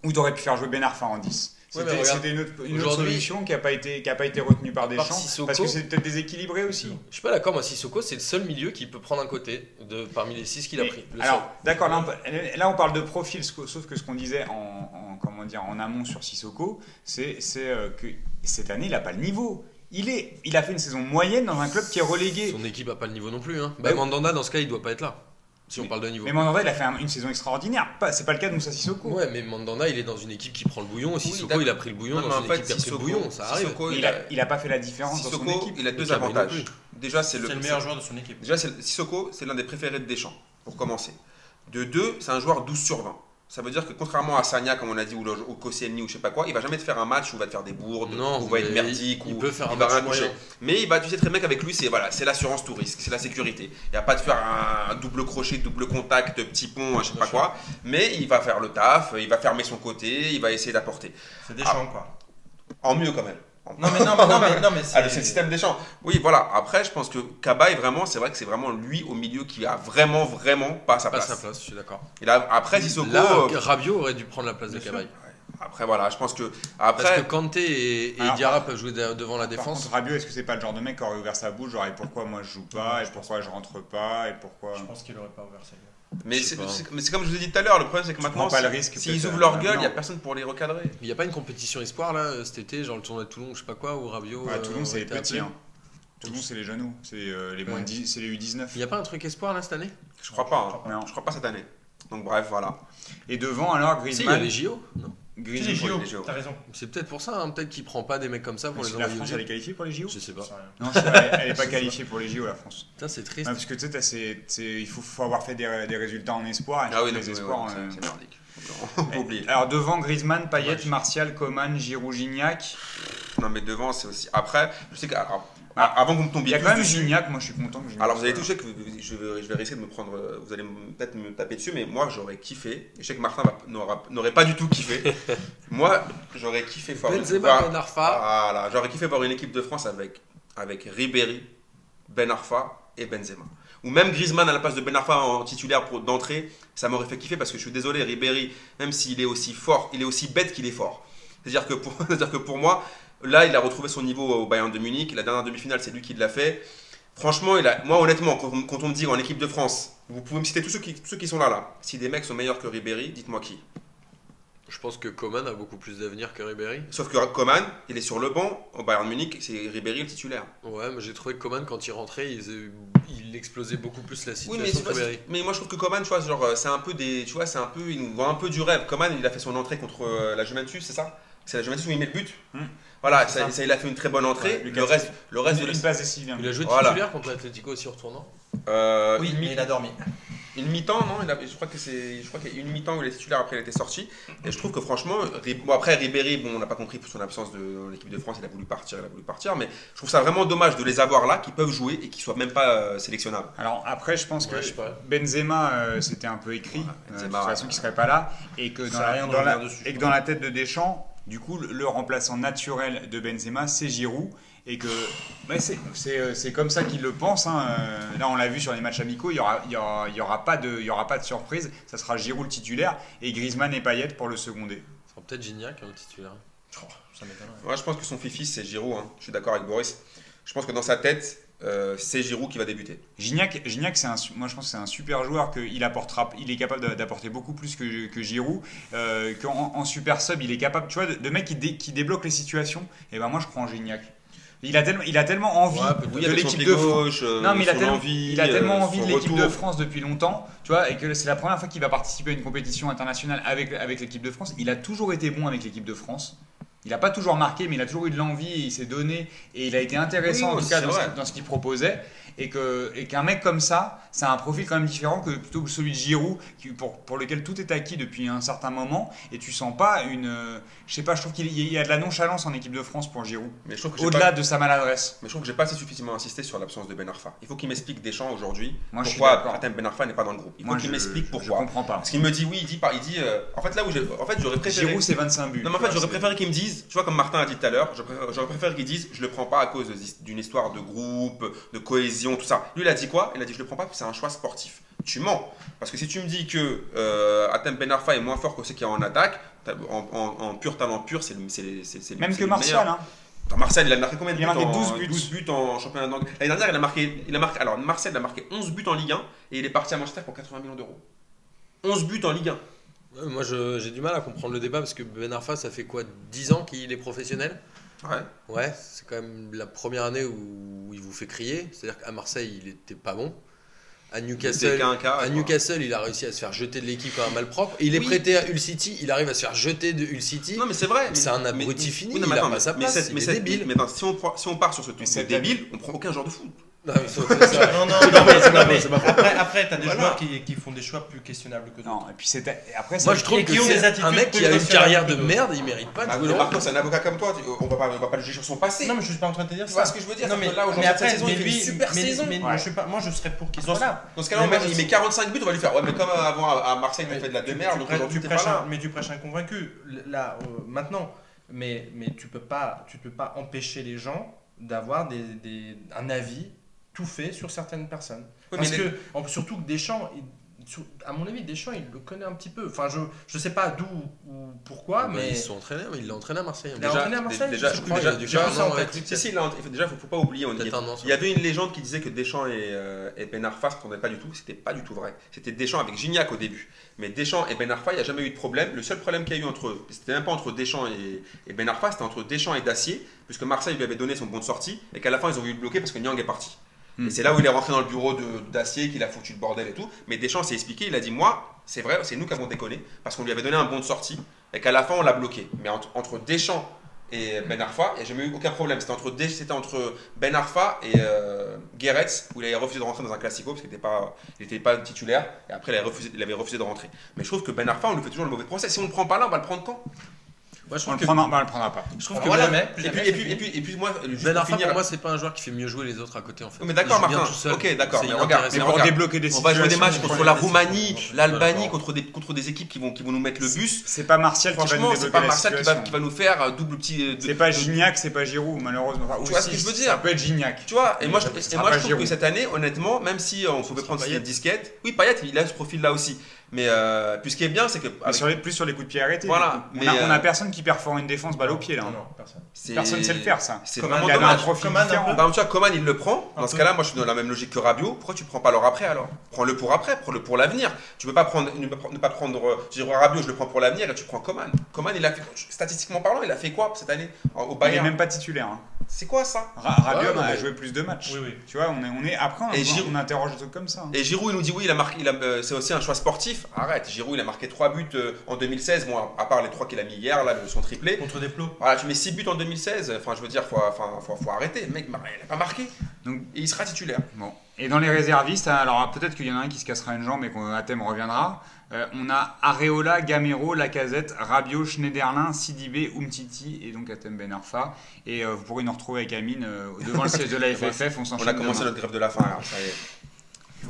ou tu aurais pu faire jouer Ben Arfa en 10. C'était une autre, une autre aujourd'hui- solution qui n'a pas, été- qui a pas été retenue par Deschamps Sissoko- parce que c'est peut-être déséquilibré aussi. Je suis pas d'accord, moi Sissoko c'est le seul milieu qui peut prendre un côté de, parmi les 6 qu'il a pris. Alors, d'accord, là, on peut- là, on parle de profil, sauf que ce qu'on disait en, en- comment dire, en amont sur Sissoko, c'est euh, que cette année, il n'a pas le niveau. Il, est, il a fait une saison moyenne dans un club qui est relégué. Son équipe a pas le niveau non plus. Hein. Bah, Mandanda dans ce cas il doit pas être là. Si on parle de niveau. Mais Mandanda, il a fait un- une saison extraordinaire. C'est pas le cas de Moussa Sissoko. Ouais, mais Mandanda, il est dans une équipe qui prend le bouillon. Et Sissoko, il a pris le bouillon Non, dans en une fait, équipe qui a pris le Sissoko- bouillon. Ça arrive. Sissoko, il a- a, il a pas fait la différence dans son Sissoko, équipe. il a deux avantages. Déjà, c'est le, meilleur joueur de son équipe. Déjà, c'est- Sissoko, c'est l'un des préférés de Deschamps, pour commencer. De deux, c'est un joueur 12 sur 20. Ça veut dire que contrairement à Sagna, comme on a dit, ou, ou Koscielny, ou je sais pas quoi, il va jamais te faire un match où il va te faire des bourdes, Non, ou il va être merdique, il ou peut faire un il va match rien toucher. Mais il va, tu sais très bien qu'avec lui, c'est voilà, c'est l'assurance tout risque, c'est la sécurité. Il va pas te faire un, double crochet, double contact, petit pont, je sais pas sûr. quoi. Mais il va faire le taf, il va fermer son côté, il va essayer d'apporter. C'est Deschamps, quoi. En mieux quand même. Non, mais non, mais non, mais, non, mais Ah, c'est le système des champs. Oui, voilà. Après, je pense que Cabaye, vraiment, c'est vrai que c'est vraiment lui au milieu qui a vraiment, vraiment pas sa Pas place. sa place, je suis d'accord. Il a, après, Sissoko. Là, euh, Rabiot aurait dû prendre la place de. Cabaye. après, voilà, je pense que. Parce Après, que Kanté et, et Alors, Diarra peuvent jouer de- devant la défense. contre, Rabiot, est-ce que c'est pas le genre de mec qui aurait ouvert sa bouche, genre et pourquoi moi je joue pas, et pourquoi je rentre pas, et pourquoi. Je pense qu'il aurait pas ouvert sa gueule. Mais je c'est pas. c'est- mais c'est comme je vous ai dit tout à l'heure, le problème c'est que Tu maintenant, pas s'ils ouvrent euh, leur gueule, il n'y a personne pour les recadrer. Il n'y a pas une compétition espoir là euh, cet été, genre le tournoi de Toulon, je sais pas quoi, où Rabiot. Ouais, euh, Toulon, c'est aurait les petits. Hein. Toulon, c'est les genoux. C'est euh, les Ouais. de 10, c'est les U19. Il n'y a pas un truc espoir là cette année? Je crois pas. hein. Non. Je crois pas cette année. Donc, bref, voilà. Et devant, alors, Si, il y a Griezmann. les JO. Non? Si, les Griezmann. JO, t'as raison. C'est peut-être pour ça, hein, peut-être qu'il prend pas des mecs comme ça pour les la envoyer France, aux elle est qualifiée pour les JO Je sais pas. Non, vrai, elle est pas qualifiée pour les JO, la France. Putain, c'est triste. Ouais, parce que tu sais, il faut, faut avoir fait des, des résultats en espoir. Ah oui, les espoirs. oui, euh, c'est- merdique. Alors devant Griezmann, Payet. Martial, Coman, Giroud, Gignac. Non, mais devant, c'est aussi. Après, je sais qu'avant Ah. avant que vous me Il tombiez y a quand même Gignac, moi je suis content que Alors vous avez soit touché que vous- je vais, je vais risquer de me prendre, euh, vous allez peut-être me taper dessus, mais moi j'aurais kiffé. Et je sais que Martin n'aurait pas du tout kiffé. moi j'aurais kiffé voir. Benzema, Ben Arfa. Voilà, j'aurais kiffé voir une équipe de France avec avec Ribéry, Ben Arfa et Benzema. Ou même Griezmann à la place de Ben Arfa en titulaire pour d'entrée, ça m'aurait fait kiffer parce que je suis désolé, Ribéry, même s'il est aussi fort, il est aussi bête qu'il est fort. C'est-à-dire que pour, c'est-à-dire que pour moi, là, il a retrouvé son niveau au Bayern de Munich. La dernière demi-finale, c'est lui qui l'a fait. Franchement, il a, moi honnêtement, quand, on- me dit en équipe de France, vous pouvez me citer tous ceux qui, tous ceux qui sont là, là. Si des mecs sont meilleurs que Ribéry, dites-moi qui. Je pense que Coman a beaucoup plus d'avenir que Ribéry. Sauf que Coman, il est sur le banc au Bayern de Munich, c'est Ribéry le titulaire. Ouais, mais j'ai trouvé que Coman, quand il rentrait, il, il explosait beaucoup plus la Oui, situation mais, vois, Ribéry. c'est- mais moi je trouve que Coman, tu vois, genre, euh, c'est un peu des, tu vois, c'est un peu, il nous vend un peu du rêve. Coman, il a fait son entrée contre euh, la Juventus, c'est ça? C'est la Juventus où il met le but. Hmm. Voilà, C'est ça, il a fait une très bonne entrée. Ouais, le reste, le reste de Une la- passe décisive. Il a joué Voilà. titulaire contre l'Atlético aussi en retournant. Euh, Oui, une mais il a dormi. Une mi-temps, non il a- Je crois que c'est, je crois qu'il y a une mi-temps où il est titulaire après il était sorti. Et je trouve que franchement, bon après Ribéry, bon on n'a pas compris pour son absence de l'équipe de France, il a voulu partir, il a voulu partir, mais je trouve ça vraiment dommage de les avoir là, qui peuvent jouer et qui soient même pas euh, sélectionnables. Alors après, je pense Ouais, que je sais pas. Benzema, euh, c'était un peu écrit, Ouais, euh, Benzema, de toute façon, qu'il serait pas là, et que dans, la, de la- et que dans la tête de Deschamps, du coup, le, remplaçant naturel de Benzema, c'est Giroud, et que ouais, c'est- c'est euh, c'est comme ça qu'il le pense. hein, euh, Là, on l'a vu sur les matchs amicaux, il y aura, il y aura, il y aura pas de, il y aura pas de surprise. Ça sera Giroud le titulaire et Griezmann et Payet pour le seconder. Ce sera peut-être Gignac, hein, le titulaire. Oh, ça je pense que son fifi c'est Giroud, hein. je suis d'accord avec Boris. Je pense que dans sa tête, euh, c'est Giroud qui va débuter. Gignac, Gignac c'est un, moi je pense que c'est un super joueur qu'il apportera, il est capable d'apporter beaucoup plus que, que Giroud, euh, qu'en en super sub il est capable, tu vois, de, de mec qui, dé- qui débloque les situations. Et ben moi je crois en Gignac. Il a tellement, il a tellement envie Ouais, de l'équipe de France. euh, Non mais il a tellement, envie, il a tellement euh, envie de l'équipe de. France depuis longtemps, tu vois, et que c'est la première fois qu'il va participer à une compétition internationale avec, avec l'équipe de France. Il a toujours été bon avec l'équipe de France. Il n'a pas toujours marqué, mais il a toujours eu de l'envie, et il s'est donné, et il a été intéressant Oui, en tout cas dans ce qu'il proposait. Et que- et qu'un mec comme ça, c'est un profil quand même différent que plutôt que celui de Giroud, qui, pour, pour lequel tout est acquis depuis un certain moment, et tu sens pas une. euh, Je sais pas, je trouve qu'il y a de la nonchalance en équipe de France pour Giroud, Mais je trouve que au-delà pas- de sa maladresse. Mais je trouve que j'ai pas assez suffisamment insisté sur l'absence de Ben Arfa. Il faut qu'il m'explique Deschamps aujourd'hui je pourquoi. Atem Ben Arfa n'est pas dans le groupe. Il faut qu'il je- m'explique Je pourquoi. comprends pas. Parce qu'il me dit oui, il dit pas, il dit. euh, en fait là où j'ai, en fait j'aurais préféré. Giroud, c'est 25 buts. Non mais en fait j'aurais préféré qu'ils me disent, tu vois comme Martin a dit tout à l'heure, j'aurais préféré- préféré qu'ils disent je le prends pas à cause d'une histoire de groupe, de cohésion, tout ça. Lui il a dit quoi? Il a dit je le prends pas parce que c'est un choix sportif. Tu mens. Parce que si tu me dis que euh, Atem Ben Arfa est moins fort que ceux qui est en attaque, en, en- en pur talent pur, c'est le, c'est, les- c'est, c'est le- Même c'est que le Martial, hein. Il a marqué combien de Il buts a marqué en, 12 buts. 12 buts en championnat d'Angleterre? L'année dernière, il a marqué, il a marqué, alors Marcel a marqué 11 buts en Ligue 1 et il est parti à Manchester pour 80 millions d'euros. 11 buts en Ligue 1. Ouais, moi, je- j'ai du mal à comprendre le débat parce que Ben Arfa, ça fait quoi? 10 ans qu'il est professionnel? Ouais. Ouais, c'est quand même la première année où il vous fait crier. C'est-à-dire qu'à Marseille, il était pas bon. À C'est Newcastle, cas. à. Newcastle, il a réussi à se faire jeter de l'équipe quand un malpropre. Il est Oui. prêté à Hull City, il arrive à se faire jeter de Hull City. Non mais c'est vrai. C'est un mais- abruti mais- fini, oui, non, il mais a attends, pas sa mais place, cette- il mais est cette- débile. Mais attends, si on, prend- si on part sur ce truc cette débile, on prend aucun joueur de foot. Non, mais que ça- Non, non, non, mais, non, après, après t'as des Voilà. joueurs qui, qui font des choix plus questionnables que d'autres. Non, et puis c'est après ça, Moi je trouve que qui ont des c'est attitudes un mec qui a une carrière de merde, il mérite pas de jouer mais le Marco, c'est un avocat comme toi. On va pas, on va pas le juger sur son passé. Non, mais je suis pas en train de te dire ça. ce que je veux dire Non, mais, là, aujourd'hui, cette saison, il fait une super mais- saison. mais moi, Ouais. je suis pas, moi, je serais pour qu'il Dans soit là. dans ce cas-là, il met 45 buts, on va lui faire. Ouais, mais comme avant à Marseille, il Mais fait de la démerde, donc aujourd'hui, Mais tu prêches un convaincu. Là, euh, maintenant, mais, mais tu peux pas, tu peux pas empêcher les gens d'avoir un avis tout fait sur certaines personnes. Oui, Parce mais que, en- surtout que Deschamps, il- sur- à mon avis, Deschamps, il le connaît un petit peu. Enfin, je, je sais pas d'où ou pourquoi, Bah, mais Ils sont entraînés, il l'a entraîné à Marseille. il a entraîné à Marseille. déjà, je crois tête. avec Si, là, déjà, il faut pas oublier. On an, Il y avait une légende qui disait que Deschamps et, euh, et Ben Arfa se prenaient pas du tout. C'était pas du tout vrai. C'était Deschamps avec Gignac au début. Mais Deschamps et Ben Arfa, il n'y a jamais eu de problème. Le seul problème qu'il y a eu entre eux, c'était même pas entre Deschamps et, et Ben Arfa, c'était entre Deschamps et Dacier, puisque Marseille lui avait donné son bon de sortie et qu'à la fin ils ont voulu le bloquer parce que Nyang est parti. Hmm. Et c'est là où il est rentré dans le bureau de Dacier, qu'il a foutu le bordel et tout. Mais Deschamps s'est expliqué, il a dit Moi, c'est vrai, c'est nous qui avons déconné parce qu'on lui avait donné un bon de sortie et qu'à la fin on l'a bloqué. Mais entre, entre Deschamps et Ben Arfa, il n'y a jamais eu aucun problème. C'était entre, Ben Arfa et euh, Guéretz, où il avait refusé de rentrer dans un classico parce qu'il n'était pas, il était pas titulaire. Et après, il avait, refusé, il avait refusé de rentrer. Mais je trouve que Ben Arfa, on lui fait toujours le mauvais procès. Si on ne le prend pas là, on va le prendre quand? Moi, je on trouve le prendra, bah, on le prendra pas. je trouve Alors que voilà, mais et puis, jamais, et, puis, et, puis, et puis moi, juste Ben pour finir- pour moi, c'est pas un joueur qui fait mieux jouer les autres à côté en fait. Mais d'accord, Martin. tout seul. Ok, d'accord, mais regarde, inintéressant. Mais Mais pour regarde, débloquer des on va jouer des matchs contre la Roumanie, l'Albanie, contre des, contre des équipes qui vont, qui vont nous mettre le bus. C'est pas Martial qui va nous Franchement, c'est débloquer pas Marseille qui va, situation. qui va nous faire euh, double petit. euh, C'est pas Gignac, c'est pas Giroud, malheureusement. Enfin, Tu vois ce que je veux Ça dire peut être Gignac. Tu vois, et moi, je, ça trouve que cette année, honnêtement, même si euh, on pouvait prendre cette disquette, oui, Payet, il a ce profil-là aussi. Mais euh, puis ce qui est bien, c'est que Mais avec- sur les, plus sur les coups de pied arrêtés. Voilà. On, mais, a, on a euh, personne qui performe une défense balle au pied là. Non, hein. non, personne. Personne sait le faire ça. C'est vraiment Il dommage. profil Coman, exemple, tu vois, Coman, il le prend. Dans Un ce cas-là, moi, je suis dans la même logique que Rabiot. Pourquoi tu prends pas l'or après alors? Prends-le pour après, prends-le pour l'avenir. Tu peux pas prendre, ne pas prendre- ne pas prendre. euh, Je dirais Rabiot, je le prends pour l'avenir et tu prends Coman. Coman, il a fait, statistiquement parlant, il a fait quoi cette année? Au Il est Bayern même pas titulaire. hein. C'est quoi ça Ra- Rabiot Ouais, on a joué plus de matchs. Oui, oui. Tu vois, on est, on est après on, Et on- Giroud- on interroge des trucs comme ça. hein. Et Giroud, il nous dit oui, il a marqué, il euh, c'est aussi un choix sportif. Arrête, Giroud, il a marqué 3 buts euh, en 2016, bon, à part les 3 qu'il a mis hier, là, son triplé. Contre des plots. Voilà, tu mets 6 buts en 2016, enfin, je veux dire, faut, enfin, faut, faut arrêter. Le mec, il a pas marqué. Donc- et il sera titulaire. Bon. Et dans les réservistes, hein, alors peut-être qu'il y en a un qui se cassera une jambe et qu'un thème reviendra. Euh, on a Areola, Gamero, Lacazette, Rabiot, Schneiderlin, Sidibé, Umtiti et donc Atem Ben Arfa. Et euh, vous pourrez nous retrouver avec Amine euh, devant le siège de la FFF. On On a commencé demain. notre grève de la faim, là, ça y est.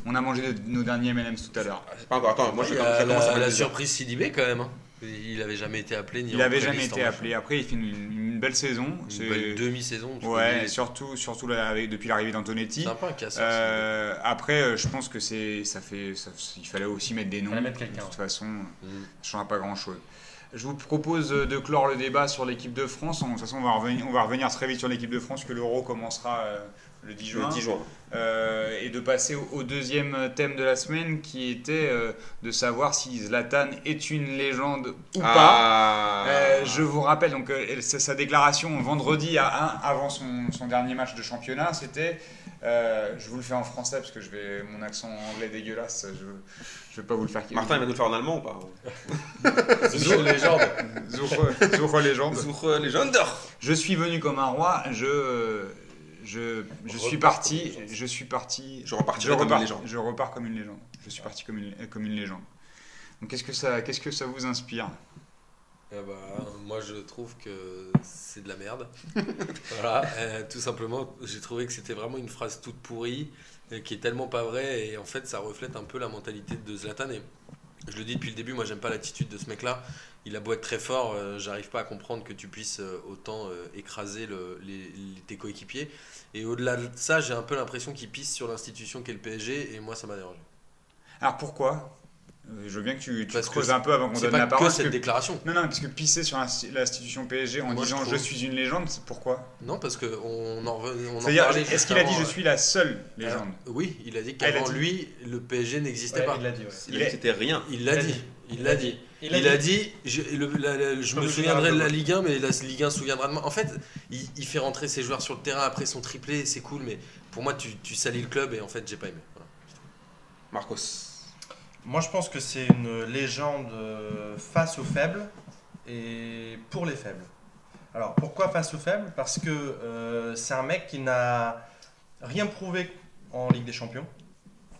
On a mangé de- nos derniers M&M's tout à l'heure. Ah, C'est pas encore, attends, moi je, Il je y a commence à la, la surprise Sidibé quand même. hein. Il avait jamais été appelé ni Il en avait jamais été appelé. Après, il fait une, une belle saison. Une C'est- belle demi-saison. Ouais, surtout, surtout avec- depuis l'arrivée d'Antonetti. C'est un peu un casseur. Euh, après, euh, je pense que c'est, ça fait, ça- il fallait aussi mettre des noms. Fallait mettre quelqu'un, De toute façon, Mm. ça changera pas grand chose. Je vous propose euh, de clore le débat sur l'équipe de France. De toute façon, on va revenir, on va revenir très vite sur l'équipe de France, que l'Euro commencera euh, le 10 juin. Le 10 juin. Euh, et de passer au, au deuxième thème de la semaine, qui était euh, de savoir si Zlatan est une légende ou pas. Ah. Euh, je vous rappelle donc euh, sa, sa déclaration vendredi à 1 avant son, son dernier match de championnat, c'était, euh, je vous le fais en français parce que je vais mon accent anglais dégueulasse, je, je vais pas vous le faire. Martin, il va nous le faire en allemand ou pas? Zur légende. Zoure légende. Sur les Gender Je suis venu comme un roi. Je je, je suis Repars parti. comme une légende. Je suis parti. Je Je repartirai comme une repars, légende. je repars comme une légende. Je suis parti comme une, comme une légende. Donc qu'est-ce que ça qu'est-ce que ça vous inspire? Eh bah, moi je trouve que c'est de la merde. voilà, euh, tout simplement, j'ai trouvé que c'était vraiment une phrase toute pourrie, euh, qui est tellement pas vraie, et en fait ça reflète un peu la mentalité de Zlatan. Et je le dis depuis le début, moi j'aime pas l'attitude de ce mec-là. Il a beau être très fort, euh, j'arrive pas à comprendre que tu puisses euh, autant euh, écraser le- les, les- tes coéquipiers. Et au-delà de ça, j'ai un peu l'impression qu'il pisse sur l'institution qu'est le PSG, et moi ça m'a dérangé. Alors pourquoi? Je veux bien que tu, tu Parce que creuses un peu avant qu'on donne pas la que parole. parce cette que- déclaration. Non, non, parce que pisser sur l'insti- l'institution PSG en Moi, disant je, suis une légende, c'est pourquoi? Non, parce qu'on en, revenait- on en C'est-à-dire, parlait est-ce qu'il a dit je suis la seule légende Euh, oui, il a dit qu'avant lui, le PSG n'existait Ouais, pas. il l'a dit, ouais. Il a dit que c'était rien. Il l'a dit. Il l'a dit. Il Il a dit, je, le- la- la- je Comme me souviendrai de la Ligue 1, mais la Ligue 1 se souviendra de moi. En fait, il, il fait rentrer ses joueurs sur le terrain après son triplé, c'est cool, mais pour moi, tu, tu salis le club et en fait, j'ai pas aimé. Voilà. Marcos. Moi, je pense que c'est une légende euh, face aux faibles et pour les faibles. Alors, pourquoi face aux faibles? Parce que euh, c'est un mec qui n'a rien prouvé en Ligue des Champions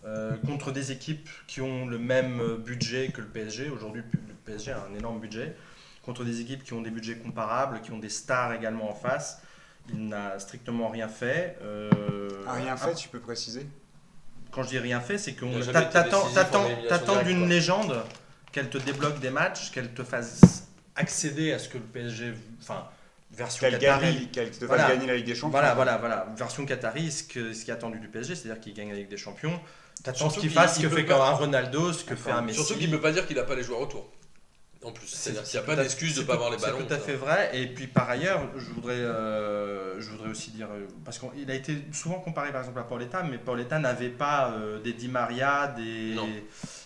euh, contre des équipes qui ont le même budget que le PSG. Aujourd'hui, le PSG a un énorme budget. Contre des équipes qui ont des budgets comparables, qui ont des stars également en face. Il n'a strictement rien fait. Euh, Ah, rien fait, tu peux préciser? Quand je dis rien fait, c'est que Il a on- jamais t'a- été t'attends d'une légende qu'elle te débloque des matchs, qu'elle te fasse accéder à ce que le PSG, enfin version Qu'elle gagne, la Qatari. Qu'elle te fasse Voilà. gagner la Ligue des Champions. Voilà, voilà, voilà, version Qatari, ce, que, ce qui est attendu du PSG, c'est-à-dire qu'il gagne la Ligue des Champions. T'attends Surtout ce qu'il fasse, ce que fait un Ronaldo, ce que fait un Messi. Surtout qu'il ne peut pas dire qu'il n'a pas les joueurs autour. En plus, c'est-à-dire qu'il n'y a pas d'excuse de ne pas avoir les ballons. C'est tout à ça. fait vrai. Et puis par ailleurs, je voudrais, euh, je voudrais aussi dire, euh, parce qu'il a été souvent comparé par exemple à Paoletta, mais Paoletta n'avait pas euh, des Di Maria, des, Non.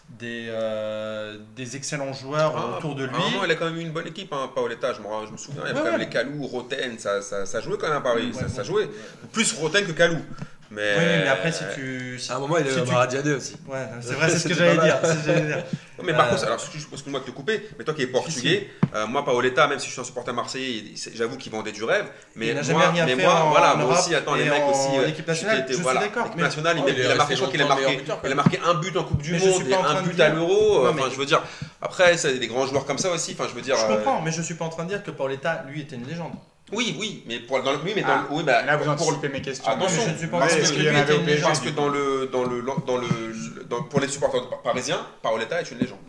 des, euh, des excellents joueurs Ah, autour de lui. Moment, il a quand même eu une bonne équipe, hein, Paoletta. Je me, je me souviens, il y avait Ouais, quand même ouais. les Calou, Roten, ça, ça, ça jouait quand même à Paris. Ouais, ça, bon. ça jouait. Plus Roten que Calou. Mais, Oui, mais après, si tu. si- À un moment, il si est tu- Maradiané aussi. Ouais, c'est vrai, c'est ce que j'allais dire. Non, mais par Euh, contre, alors excuse-moi de te couper, mais toi qui es portugais, euh, moi Paoletta, même si je suis un supporter marseillais, j'avoue qu'il vendait du rêve. Mais il n'a moi, jamais rien mais fait moi, en, voilà, en moi aussi, attends, les mecs aussi. euh, équipe nationale, je suis d'accord. l'équipe mais- nationale, il, il a marqué, je crois qu'il a a un but en Coupe du Monde et un but à l'Euro. Enfin, je veux dire, après, c'est des grands joueurs comme ça aussi. Enfin, je veux dire. Je euh, comprends, mais je suis pas en train de dire que Paoletta, lui, était une légende. Oui, oui, mais pour dans le, oui, mais dans Ah, le- oui, bah, Là, vous pour- anticipez mes questions. Attention, je ne suis pas est-ce en que lui était une Parce que dans le, dans le, dans le, dans- pour les supporters parisiens, Paoletta est une légende.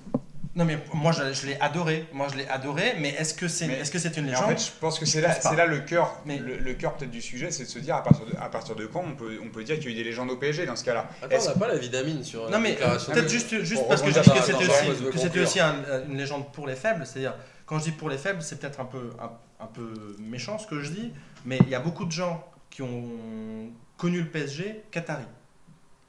Non, mais moi, je, je l'ai adoré. Moi, je l'ai adoré, mais est-ce que c'est Mais- est -ce c'est une légende en fait, je pense que c'est là, c'est là le cœur, Mais- le, le cœur peut-être du sujet, c'est de se dire à partir de, à partir de quand on peut, on peut dire qu'il y a eu des légendes au PSG dans ce cas-là? Attends, Est-ce- on n'a pas la vitamine sur Non mais peut-être juste, juste parce que je rebondir dis que c'était aussi, que c'était conclure. aussi un- une légende pour les faibles. C'est-à-dire, quand je dis pour les faibles, c'est peut-être un peu, un, un peu méchant ce que je dis, mais il y a beaucoup de gens qui ont connu le PSG Qatari.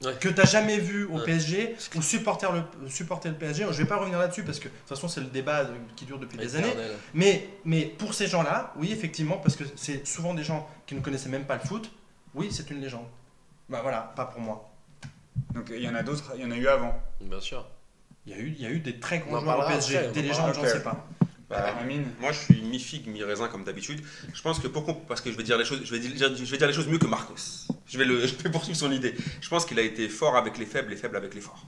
Ouais. Que tu n'as jamais vu au Ouais. PSG ou supporter le, supporter le PSG. Je vais pas revenir là-dessus parce que de toute façon, c'est le débat qui dure depuis des années. Mais, mais pour ces gens-là, oui, effectivement, parce que c'est souvent des gens qui ne connaissaient même pas le foot, oui, c'est une légende. Bah voilà, pas pour moi. Donc il y en a d'autres, il y en a eu avant. Bien sûr. Il y a eu, il y a eu des très grands joueurs au PSG, après, des en légendes, j'en sais pas. Bah, Amine Moi, je suis mi-figue, mi-raisin comme d'habitude. Je pense que pour qu'on- parce que je vais dire les choses, je vais dire, je vais dire les choses mieux que Marcos. Je vais le, je vais poursuivre son idée. Je pense qu'il a été fort avec les faibles et faible avec les forts.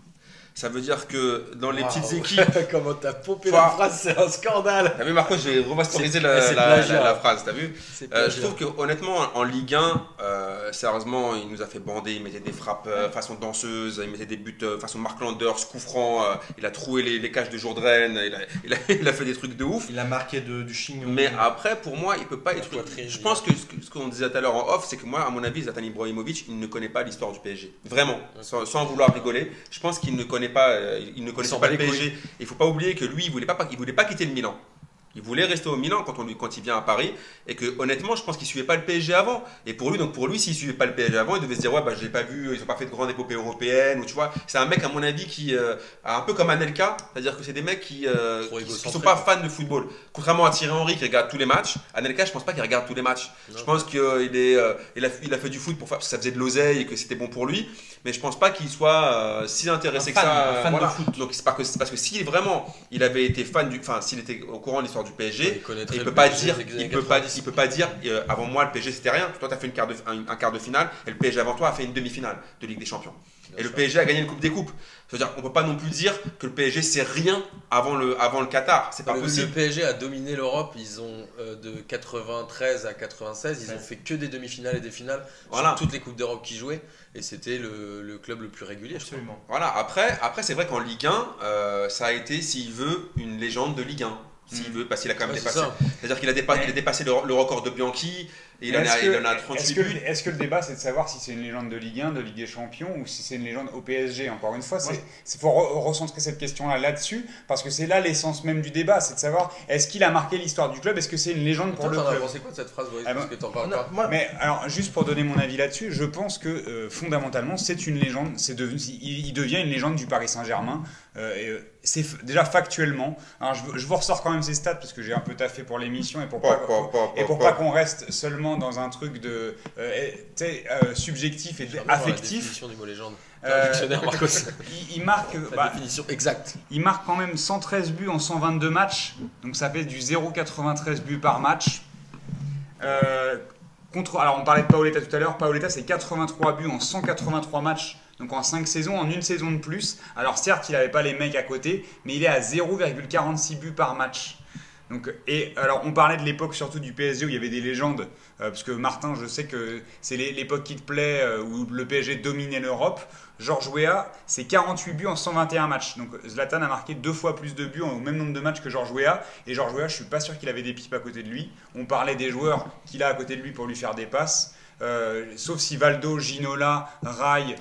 Ça veut dire que dans les petites équipes, Comment t'as pompé la phrase, c'est un scandale. t'as vu Marcos, j'ai remasteriser C'est- la, c'est la- plagiat. la- la phrase, t'as vu Euh, je trouve que honnêtement en Ligue 1, euh, sérieusement, il nous a fait bander. Il mettait des frappes euh, façon danseuse, il mettait des buts façon Mark Landers, coup franc. euh, il a troué les, les cages de Jourdain. Il a, il, a, il a fait des trucs de ouf. Il a marqué de, du chignon. Mais après, pour moi, il peut pas être. Je pense que ce que- ce qu'on disait tout à l'heure en off, c'est que moi, à mon avis, Zlatan Ibrahimovic, il ne connaît pas l'histoire du PSG. Vraiment, sans, sans vouloir rigoler. Je pense qu'il ne connaît pas, euh, il ne connaissait pas le. PSG. Il faut pas oublier que lui, il voulait pas, il voulait pas quitter le Milan. Il voulait rester au Milan quand, on lui, quand il vient à Paris et que honnêtement je pense qu'il suivait pas le PSG avant et pour lui donc pour lui s'il suivait pas le PSG avant il devait se dire ouais bah je l'ai pas vu ils ont pas fait de grande épopée européenne ou tu vois c'est un mec à mon avis qui euh, un peu comme Anelka c'est à dire que c'est des mecs qui, euh, qui, sont pas fans de football contrairement à Thierry Henry qui regarde tous les matchs Anelka je pense pas qu'il regarde tous les matchs Non. je pense qu'il est euh, il, a, il a fait du foot pour faire, parce que ça faisait de l'oseille et que c'était bon pour lui mais je pense pas qu'il soit euh, si intéressé que fan, ça fan voilà. de foot. donc c'est parce que parce que si vraiment il avait été fan du enfin s'il était au courant de l'histoire du PSG Il il peut pas PSG dire, il peut pas, 90. il peut pas dire euh, avant moi le PSG c'était rien. Toi tu as fait une quart de, un, un quart de finale et le PSG avant toi a fait une demi-finale de Ligue des Champions. Et le PSG a gagné une Coupe des Coupes. C'est-à-dire on peut pas non plus dire que le PSG c'est rien avant le, avant le Qatar. C'est pas le. PSG a dominé l'Europe. Ils ont euh, de 93 à 96, ils ont Ouais. fait que des demi-finales et des finales Voilà. sur toutes les coupes d'Europe qui jouaient. Et c'était le, le club le plus régulier. Absolument. Voilà, après, après c'est vrai qu'en Ligue 1, euh, ça a été, s'il veut, une légende de Ligue 1. S'il Mm. veut, parce qu'il a quand même Ouais, dépassé. ça. C'est-à-dire qu'il a, dépa- Mais- il a dépassé le, le record de Bianchi, il en, Est-ce a, que- il en a Est-ce 38 que, buts. est-ce que le débat c'est de savoir si c'est une légende de Ligue 1, de Ligue des Champions ou si c'est une légende au PSG Encore une fois, il faut re- recentrer cette question-là là-dessus parce que c'est là l'essence même du débat, c'est de savoir est-ce qu'il a marqué l'histoire du club, est-ce que c'est une légende pour le as club? pensé quoi de cette phrase, Boris Ah Parce bon? que t'en parles Non, pas. moi, Mais alors, juste pour donner mon avis là-dessus, je pense que euh, fondamentalement, c'est une légende. C'est il, il devient une légende du Paris Saint-Germain. Euh, et, euh, c'est f- déjà factuellement. Alors, je, je vous ressors quand même ces stats parce que j'ai un peu taffé pour l'émission et pour pas, et pour pas qu'on reste seulement dans un truc de euh, euh, subjectif et la affectif. définition du mot légende. T'as un Euh, dictionnaire, Marcos. il, il marque, La bah, définition exacte. il marque quand même 113 buts en 122 matchs, donc ça fait du 0,93 buts par match. Euh, contre, alors on parlait de Paoletta tout à l'heure, Paoletta c'est 83 buts en 183 matchs, donc en 5 saisons, en une saison de plus. Alors certes il n'avait pas les mecs à côté, mais il est à 0,46 buts par match. Donc, et alors on parlait de l'époque surtout du PSG où il y avait des légendes, euh, parce que Martin je sais que c'est l'é- l'époque qui te plaît, euh, où le PSG dominait l'Europe. Georges Weah, c'est 48 buts en 121 matchs. Donc Zlatan a marqué deux fois plus de buts au même nombre de matchs que Georges Weah. Et Georges Weah, je suis pas sûr qu'il avait des pipes à côté de lui. On parlait des joueurs qu'il a à côté de lui pour lui faire des passes. Euh, sauf si Valdo, Ginola, Rai,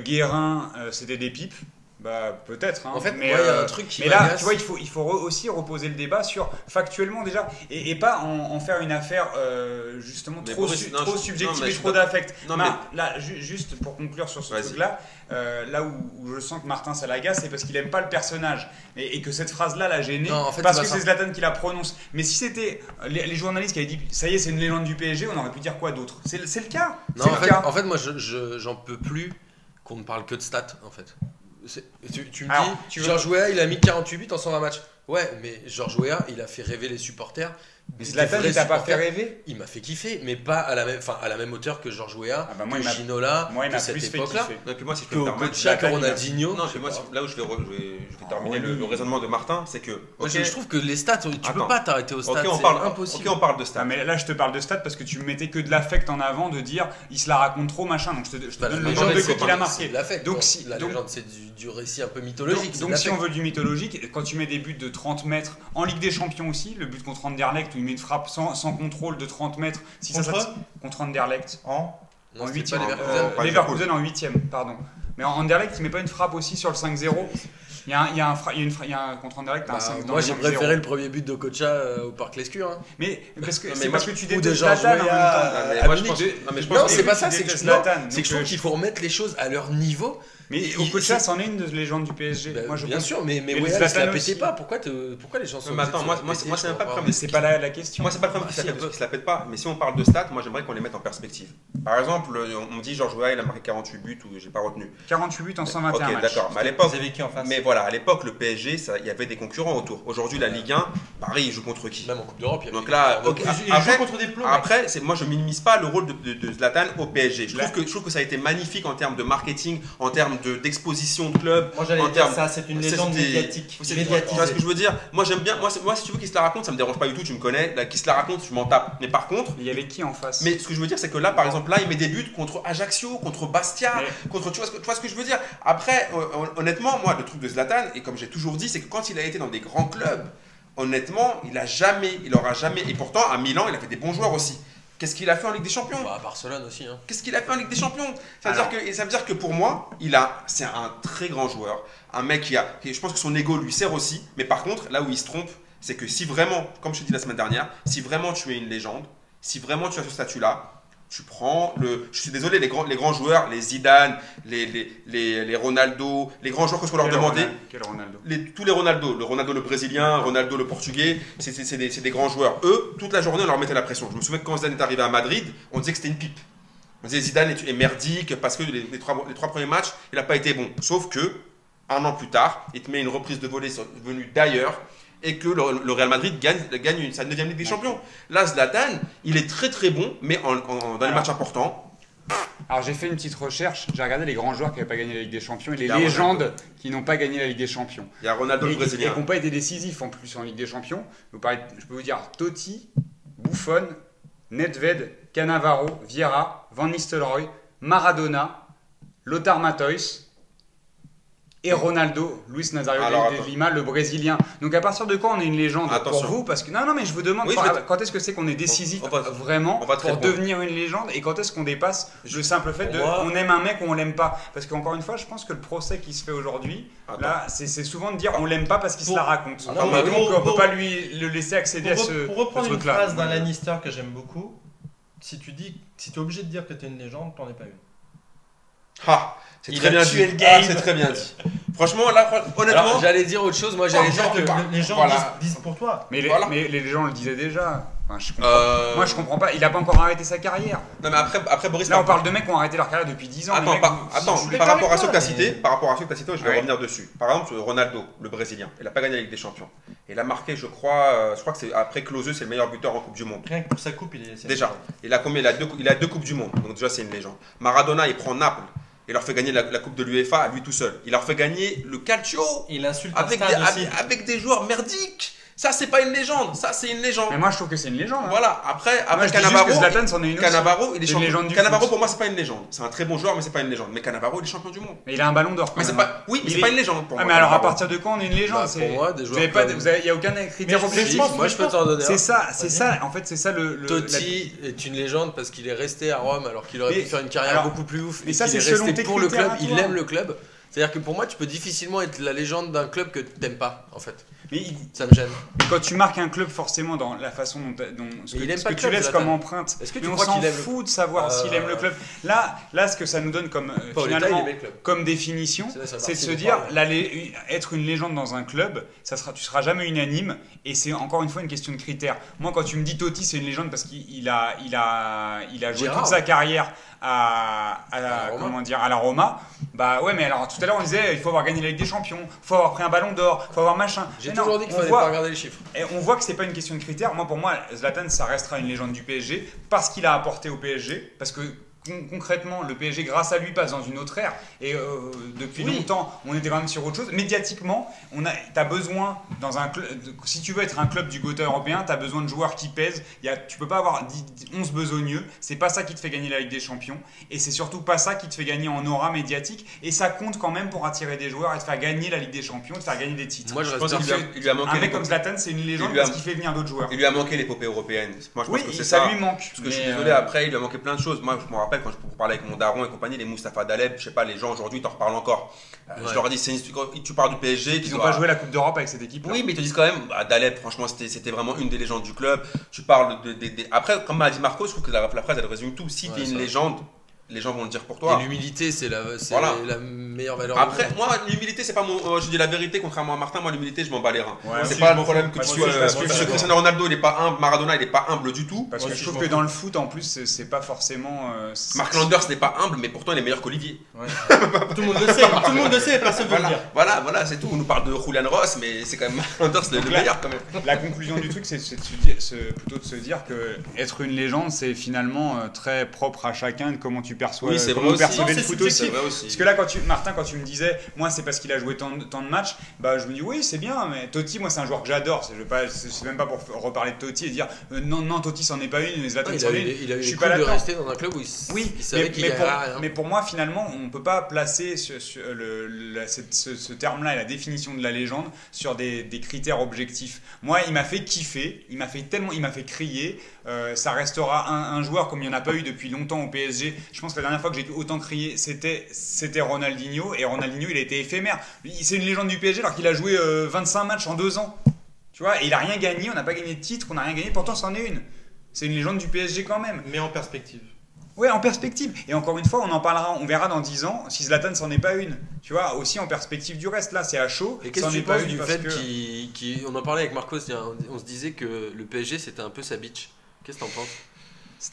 Guérin, c'était des pipes. Bah peut-être. hein. En fait, mais, y a euh, un truc qui mais là, tu vois, il faut, il faut re- aussi reposer le débat sur factuellement déjà, et, et pas en, en faire une affaire euh, justement Mais trop, Boris, su- non, trop je- subjective non, mais et trop suis pas- d'affect. Non, Mar- Là, ju- juste pour conclure sur ce truc-là, euh, là où, où je sens que Martin ça l'agace, c'est parce qu'il aime pas le personnage et, et que cette phrase-là l'a gêné Non, en fait, parce que c'est. Zlatan qui la prononce. Mais si c'était euh, les, les journalistes qui avaient dit ça y est, c'est une légende du PSG, on aurait pu dire quoi d'autre? C'est c'est le cas. Non, en le fait, cas. en fait, moi, je- je- j'en peux plus qu'on ne parle que de stats, en fait. Tu, tu me Alors, dis, tu veux- Georges Weah, il a mis 48 buts en 120 matchs. Ouais, mais Georges Weah, il a fait rêver les supporters. Mais Zlatan, il t'a pas fait rêver Il m'a fait kiffer, mais pas à la même, enfin, à la même hauteur que Georges Weah, Ah bah moi, que il m'a- Ginola, Moi, il que cette époque-là. puis moi, si je peux que Zlatan, Ronaldinho. Non, moi, là où je vais, re- je vais, je vais Ah, terminer le, oui. le raisonnement de Martin, c'est que. Moi, ok, je, je trouve que les stats, tu peux Attends. pas t'arrêter aux stats. ok, on c'est parle, impossible. ok, on parle de stats. Ah, mais là, je te parle de stats parce que tu mettais que de l'affect en avant de dire il se la raconte trop, machin. Donc je te, je te Bah, donne le genre de c'est qu'il a marqué. Donc, si- la légende, c'est du, récit un peu mythologique. Donc, si on veut du mythologique, quand tu mets des buts de 30 mètres en Ligue des Champions aussi, le but contre Anderlecht met une frappe sans, sans contrôle de 30 mètres, si ça, Contre ça- contre Anderlecht, En Non, en c'était 8 pas e Leverkusen. Leverkusen en 8 pardon. Mais en Anderlecht, il met pas une frappe aussi sur le 5-0. Il y a, un- il y a un fra- il y a une fra- il y a un contre Anderlecht, un Bah, 5 dans moi j'ai 5-0. préféré le premier but de Kocha euh, au Parc Lescure. hein. Mais parce que Non, c'est parce que tu détestes Zlatan en même temps. Non, mais à moi, je Munich, pense- de- non, mais je Non, pense que- c'est pas ça, c'est que, non, que je trouve qu'il faut remettre les choses à leur niveau. Mais Okocha, c'est- c'en est une de légende du PSG. Bah, Moi, je bien pense- sûr, mais, mais Weah, Zlatan il se la aussi. pétait pas. Pourquoi, te- pourquoi les gens sont Mais attends, moi- moi, c'est même pas le Mais c'est pas la, la question. Moi, c'est pas le problème Bah, qu'il si, se la pète pas, mais si on parle de stats, moi j'aimerais qu'on les mette en perspective. Par exemple, on me dit Georges Weah, il a marqué 48 buts ou j'ai pas retenu. 48 buts en 121 Ok, matchs. d'accord, mais à l'époque. Vous avez qui en face Mais voilà, à l'époque, le PSG, ça- il y avait des concurrents autour. Aujourd'hui, la Ligue 1, Paris, il joue contre qui? Même en Coupe d'Europe, il y avait Donc là, ok, après- joue contre des plombs. Après, moi je minimise pas le rôle de, Zlatan au PSG. Je Là- trouve que je trouve que ça a été magnifique en termes de marketing, en termes de d'exposition de club. Moi j'allais en dire termes- ça, c'est une légende c'était- médiatique. C'est- Médiatisée. Tu vois ce que je veux dire? Moi j'aime bien. Moi, si tu veux qu'il se la raconte, ça me dérange pas du tout. Tu me connais. Là, qu'il se la raconte, je m'en tape. Mais par contre. Il y avait qui en face? Mais ce que je veux dire, c'est que là, par exemple, là, il met des buts contre Ajaccio, contre Bastia, Mais- contre. Tu vois, ce que, tu vois ce que je veux dire? Après, hon- honnêtement, moi, le truc de Zlatan, et comme j'ai toujours dit, c'est que quand il a été dans des grands clubs, honnêtement, il a jamais, il aura jamais. Et pourtant, à Milan, il a fait des bons joueurs aussi. Qu'est-ce qu'il a fait en Ligue des Champions Bah, à Barcelone aussi. Hein. Qu'est-ce qu'il a fait en Ligue des Champions? Ça veut, Alors. dire que, ça veut dire que pour moi, il a, c'est un très grand joueur. Un mec qui a. qui- je pense que son ego lui sert aussi. Mais par contre, là où il se trompe, c'est que si vraiment, comme je t'ai dit la semaine dernière, si vraiment tu es une légende, si vraiment tu as ce statut-là, tu prends le. Je suis désolé, les grands, les grands joueurs, les Zidane, les, les, les, les Ronaldo, les grands joueurs que ce qu'on leur demandait. Ronaldo Quel Ronaldo Les- tous les Ronaldo, le Ronaldo le brésilien, Ronaldo le portugais, c'est des, des grands joueurs. Eux, toute la journée, on leur mettait la pression. Je me souviens que quand Zidane est arrivé à Madrid, on disait que c'était une pipe. On disait Zidane est, est merdique parce que les, trois, les trois premiers matchs, il n'a pas été bon. Sauf que, un an plus tard, il te met une reprise de volée venue d'ailleurs et que le, le Real Madrid gagne, gagne une, sa 9 Ligue des Champions. Là, Zlatan, il est très très bon, mais en- en- dans les Alors. matchs importants, Alors j'ai fait une petite recherche, j'ai regardé les grands joueurs qui n'avaient pas gagné la Ligue des Champions et les légendes qui n'ont pas gagné la Ligue des Champions. il y a Ronaldo Et le qui brésilien. n'ont pas été décisifs en plus en Ligue des Champions. Vous parlez- je peux vous dire Totti, Buffon, Nedved, Cannavaro, Vieira, Van Nistelrooy, Maradona, Lothar Matthäus et Ronaldo, Luis Nazario Alors, de. Lima, le Brésilien. Donc à partir de quand on est une légende Attention. pour vous? Parce que non, non, mais je vous demande Oui, quand, je vais te- quand est-ce que c'est qu'on est décisif On va- vraiment on va pour devenir une légende? Et quand est-ce qu'on dépasse le simple fait de on aime un mec ou on l'aime pas? Parce qu'encore une fois, je pense que le procès qui se fait aujourd'hui, là, c'est souvent de dire on l'aime pas parce qu'il se la raconte. Non, mais donc pour- on peut pour- pas lui le laisser accéder Pour, à ce, pour reprendre ce une phrase d'un Lannister que j'aime beaucoup, si tu dis, si tu es obligé de dire que tu es une légende, t'en es pas une. Ah, c'est Il très a bien tué dit. le game. Ah, c'est très bien dit. Franchement, là, honnêtement, j'allais dire autre chose. Moi, j'allais dire que. les gens voilà. disent, disent pour toi. Mais les, Voilà. mais les gens le disaient déjà. Enfin, je Euh, Moi, je comprends pas. Il a pas encore arrêté sa carrière. Non, mais après, après Boris. Là, on par- parle de mecs qui ont arrêté leur carrière depuis 10 ans. Attends, mecs, par, vous- attends, par rapport à ceux que toi, tu as mais- cités, par rapport à ceux que tu as cités, je vais Ouais. revenir dessus. Par exemple, Ronaldo, le Brésilien, il n'a pas gagné la Ligue des Champions. Il a marqué, je crois, euh, je crois que c'est après Closeux, c'est le meilleur buteur en Coupe du Monde. Rien que pour sa coupe, il est. Déjà, il a combien? Il a, deux, il a deux Coupes du Monde, donc déjà c'est une légende. Maradona, il prend Naples et leur fait gagner la, la Coupe de l'UEFA à lui tout seul. Il leur fait gagner le Calcio Il insulte un avec des, stade aussi. avec, avec des joueurs merdiques. Ça, c'est pas une légende, ça, c'est une légende. Mais moi, je trouve que c'est une légende. hein. Voilà, après, Moi, après je dis juste Cannavaro, que Zlatan, c'en est une. Cannavaro, il est C'est une champion. légende du Cannavaro, foot. pour moi, c'est pas une légende. C'est un très bon joueur, mais c'est pas une légende. Mais Cannavaro, il est champion du monde. Mais il a un ballon d'or. quand Mais c'est même. pas, oui, mais Il c'est est- pas une légende pour Ah, moi. mais alors, à partir de quand on est une légende Bah, c'est- pour moi, des Vous joueurs avez pas, comme- vous avez- il n'y a aucun critère Mais je objectif. Moi, je peux t'en donner un. C'est ça, c'est ça. En fait, c'est ça le. Totti est une légende parce qu'il est resté à Rome alors qu'il aurait pu faire une carrière beaucoup plus ouf. mais Et ça, c'est resté tes pour le club, il aime le club. C'est-à-dire que pour moi, tu peux difficilement être la légende d'un club que t'aimes pas, en fait. Mais, il- Ça me gêne. mais quand tu marques un club, forcément, dans la façon dont, dont ce que, il aime ce pas que le tu club, laisses comme empreinte, Est-ce que tu mais on s'en le- fout de savoir Euh, s'il aime le club. Là, là, ce que ça nous donne comme euh, finalement comme définition, C'est de se dire la lé- être une légende dans un club, ça sera, tu seras jamais unanime, et c'est encore une fois une question de critères. Moi, quand tu me dis Totti, c'est une légende parce qu'il il a, il a, il a joué Gérard. toute sa carrière à, à la- À comment dire, à la Roma. Bah ouais, mais alors tout à l'heure on disait il faut avoir gagné la Ligue des Champions, il faut avoir pris un Ballon d'Or, il faut avoir machin. J'ai non, toujours dit qu'il fallait voit- pas regarder les chiffres. et on voit que c'est pas une question de critères. Moi, pour moi, Zlatan, ça restera une légende du PSG parce qu'il a apporté au PSG, parce que concrètement, le PSG, grâce à lui, passe dans une autre ère. Et euh, depuis Oui. longtemps, on était quand même sur autre chose. Médiatiquement, on a, t'as besoin dans un club. Si tu veux être un club du Gotha européen, t'as besoin de joueurs qui pèsent. Il y a, tu peux pas avoir 10 11 besogneux. C'est pas ça qui te fait gagner la Ligue des Champions. Et c'est surtout pas ça qui te fait gagner en aura médiatique. Et ça compte quand même pour attirer des joueurs et te faire gagner la Ligue des Champions, te faire gagner des titres. Moi, je pense qu'il lui, a- lui manqué. Un mec comme Zlatan, c'est une légende Il lui a- parce qu'il fait venir d'autres joueurs. Il lui a manqué l'épopée européenne. Moi, je pense Oui, que c'est ça, ça. lui manque. Parce que je suis désolé, euh, après, il lui a manqué plein de choses. Moi, je me rappelle quand je parlais avec mon daron et compagnie, les Moustapha Daleb, je sais pas, les gens aujourd'hui t'en reparlent encore. Euh, Ouais. Je leur ai dit, c'est une- quand tu pars du PSG, Ils n'ont pas joué la Coupe d'Europe avec cette équipe. Oui, mais ils te disent quand même, bah, Daleb, franchement, c'était vraiment une des légendes du club. Tu parles de. de- de- Après, comme m'a dit Marco, je trouve que la, la phrase, elle résume tout. Si Ouais, tu es une ça. légende, les gens vont le dire pour Et toi. l'humilité, c'est la, c'est Voilà. la meilleure valeur. Après, moi, l'humilité, c'est pas mon. euh, je dis la vérité, contrairement à Martin, moi, l'humilité, je m'en bats les reins. Ouais, c'est pas le problème que Moi tu sois. je Parce que Cristiano Ronaldo, il est pas humble, Maradona, il est pas humble du tout. Parce que je trouve que dans le foot, en plus, c'est- pas forcément. euh, Mark Landers n'est pas humble, mais pourtant, il est meilleur qu'Olivier. Tout le monde le sait, tout le monde le sait, personne ne veut le Voilà, dire. voilà, voilà, c'est tout. On nous parle de Julian Ross, mais c'est quand même Mark Landers le, meilleur quand même. La conclusion du truc, c'est c'est de se dire- se- plutôt de se dire que être une légende, c'est finalement euh, très propre à chacun, de comment tu perçois, Oui, c'est comment vrai aussi. percevez le foot aussi. Parce que là, quand tu, Martin, quand tu me disais, moi, c'est parce qu'il a joué tant, de- tant de matchs, bah, je me dis, oui, c'est bien, mais Totti, moi, c'est un joueur que j'adore. C'est je vais pas- c'est- c'est même pas pour reparler de Totti et dire, euh, non, non, Totti, c'en est pas une, mais Zlatan, Ouais, il a eu, une. il a eu Je suis pas de d'accord. rester dans un club où il, Oui, il savait mais, qu'il mais, pour, rien. mais pour moi, finalement, on ne peut pas placer ce, ce- le- la- cette- ce, ce terme-là et la définition de la légende sur des, des critères objectifs. Moi, il m'a fait kiffer, il m'a fait tellement, il m'a fait crier. Euh, ça restera un, un joueur comme il n'y en a pas eu depuis longtemps au PSG. Je pense que la dernière fois que j'ai autant crié, c'était c'était Ronaldinho. Et Ronaldinho, il a été éphémère. C'est une légende du PSG alors qu'il a joué euh, 25 matchs en deux ans. Tu vois, et il a rien gagné, on n'a pas gagné de titre, on n'a rien gagné, pourtant c'en est une. C'est une légende du PSG quand même. Mais en perspective. Ouais, en perspective. Et encore une fois, on en parlera, on verra dans 10 ans si Zlatan c'en est pas une. Tu vois, aussi en perspective du reste. Là, c'est à chaud. Et qu'est-ce que tu penses une du fait que- qu'il- on en parlait avec Marcos, on on se disait que le PSG c'était un peu sa bitch. Qu'est-ce que t'en penses?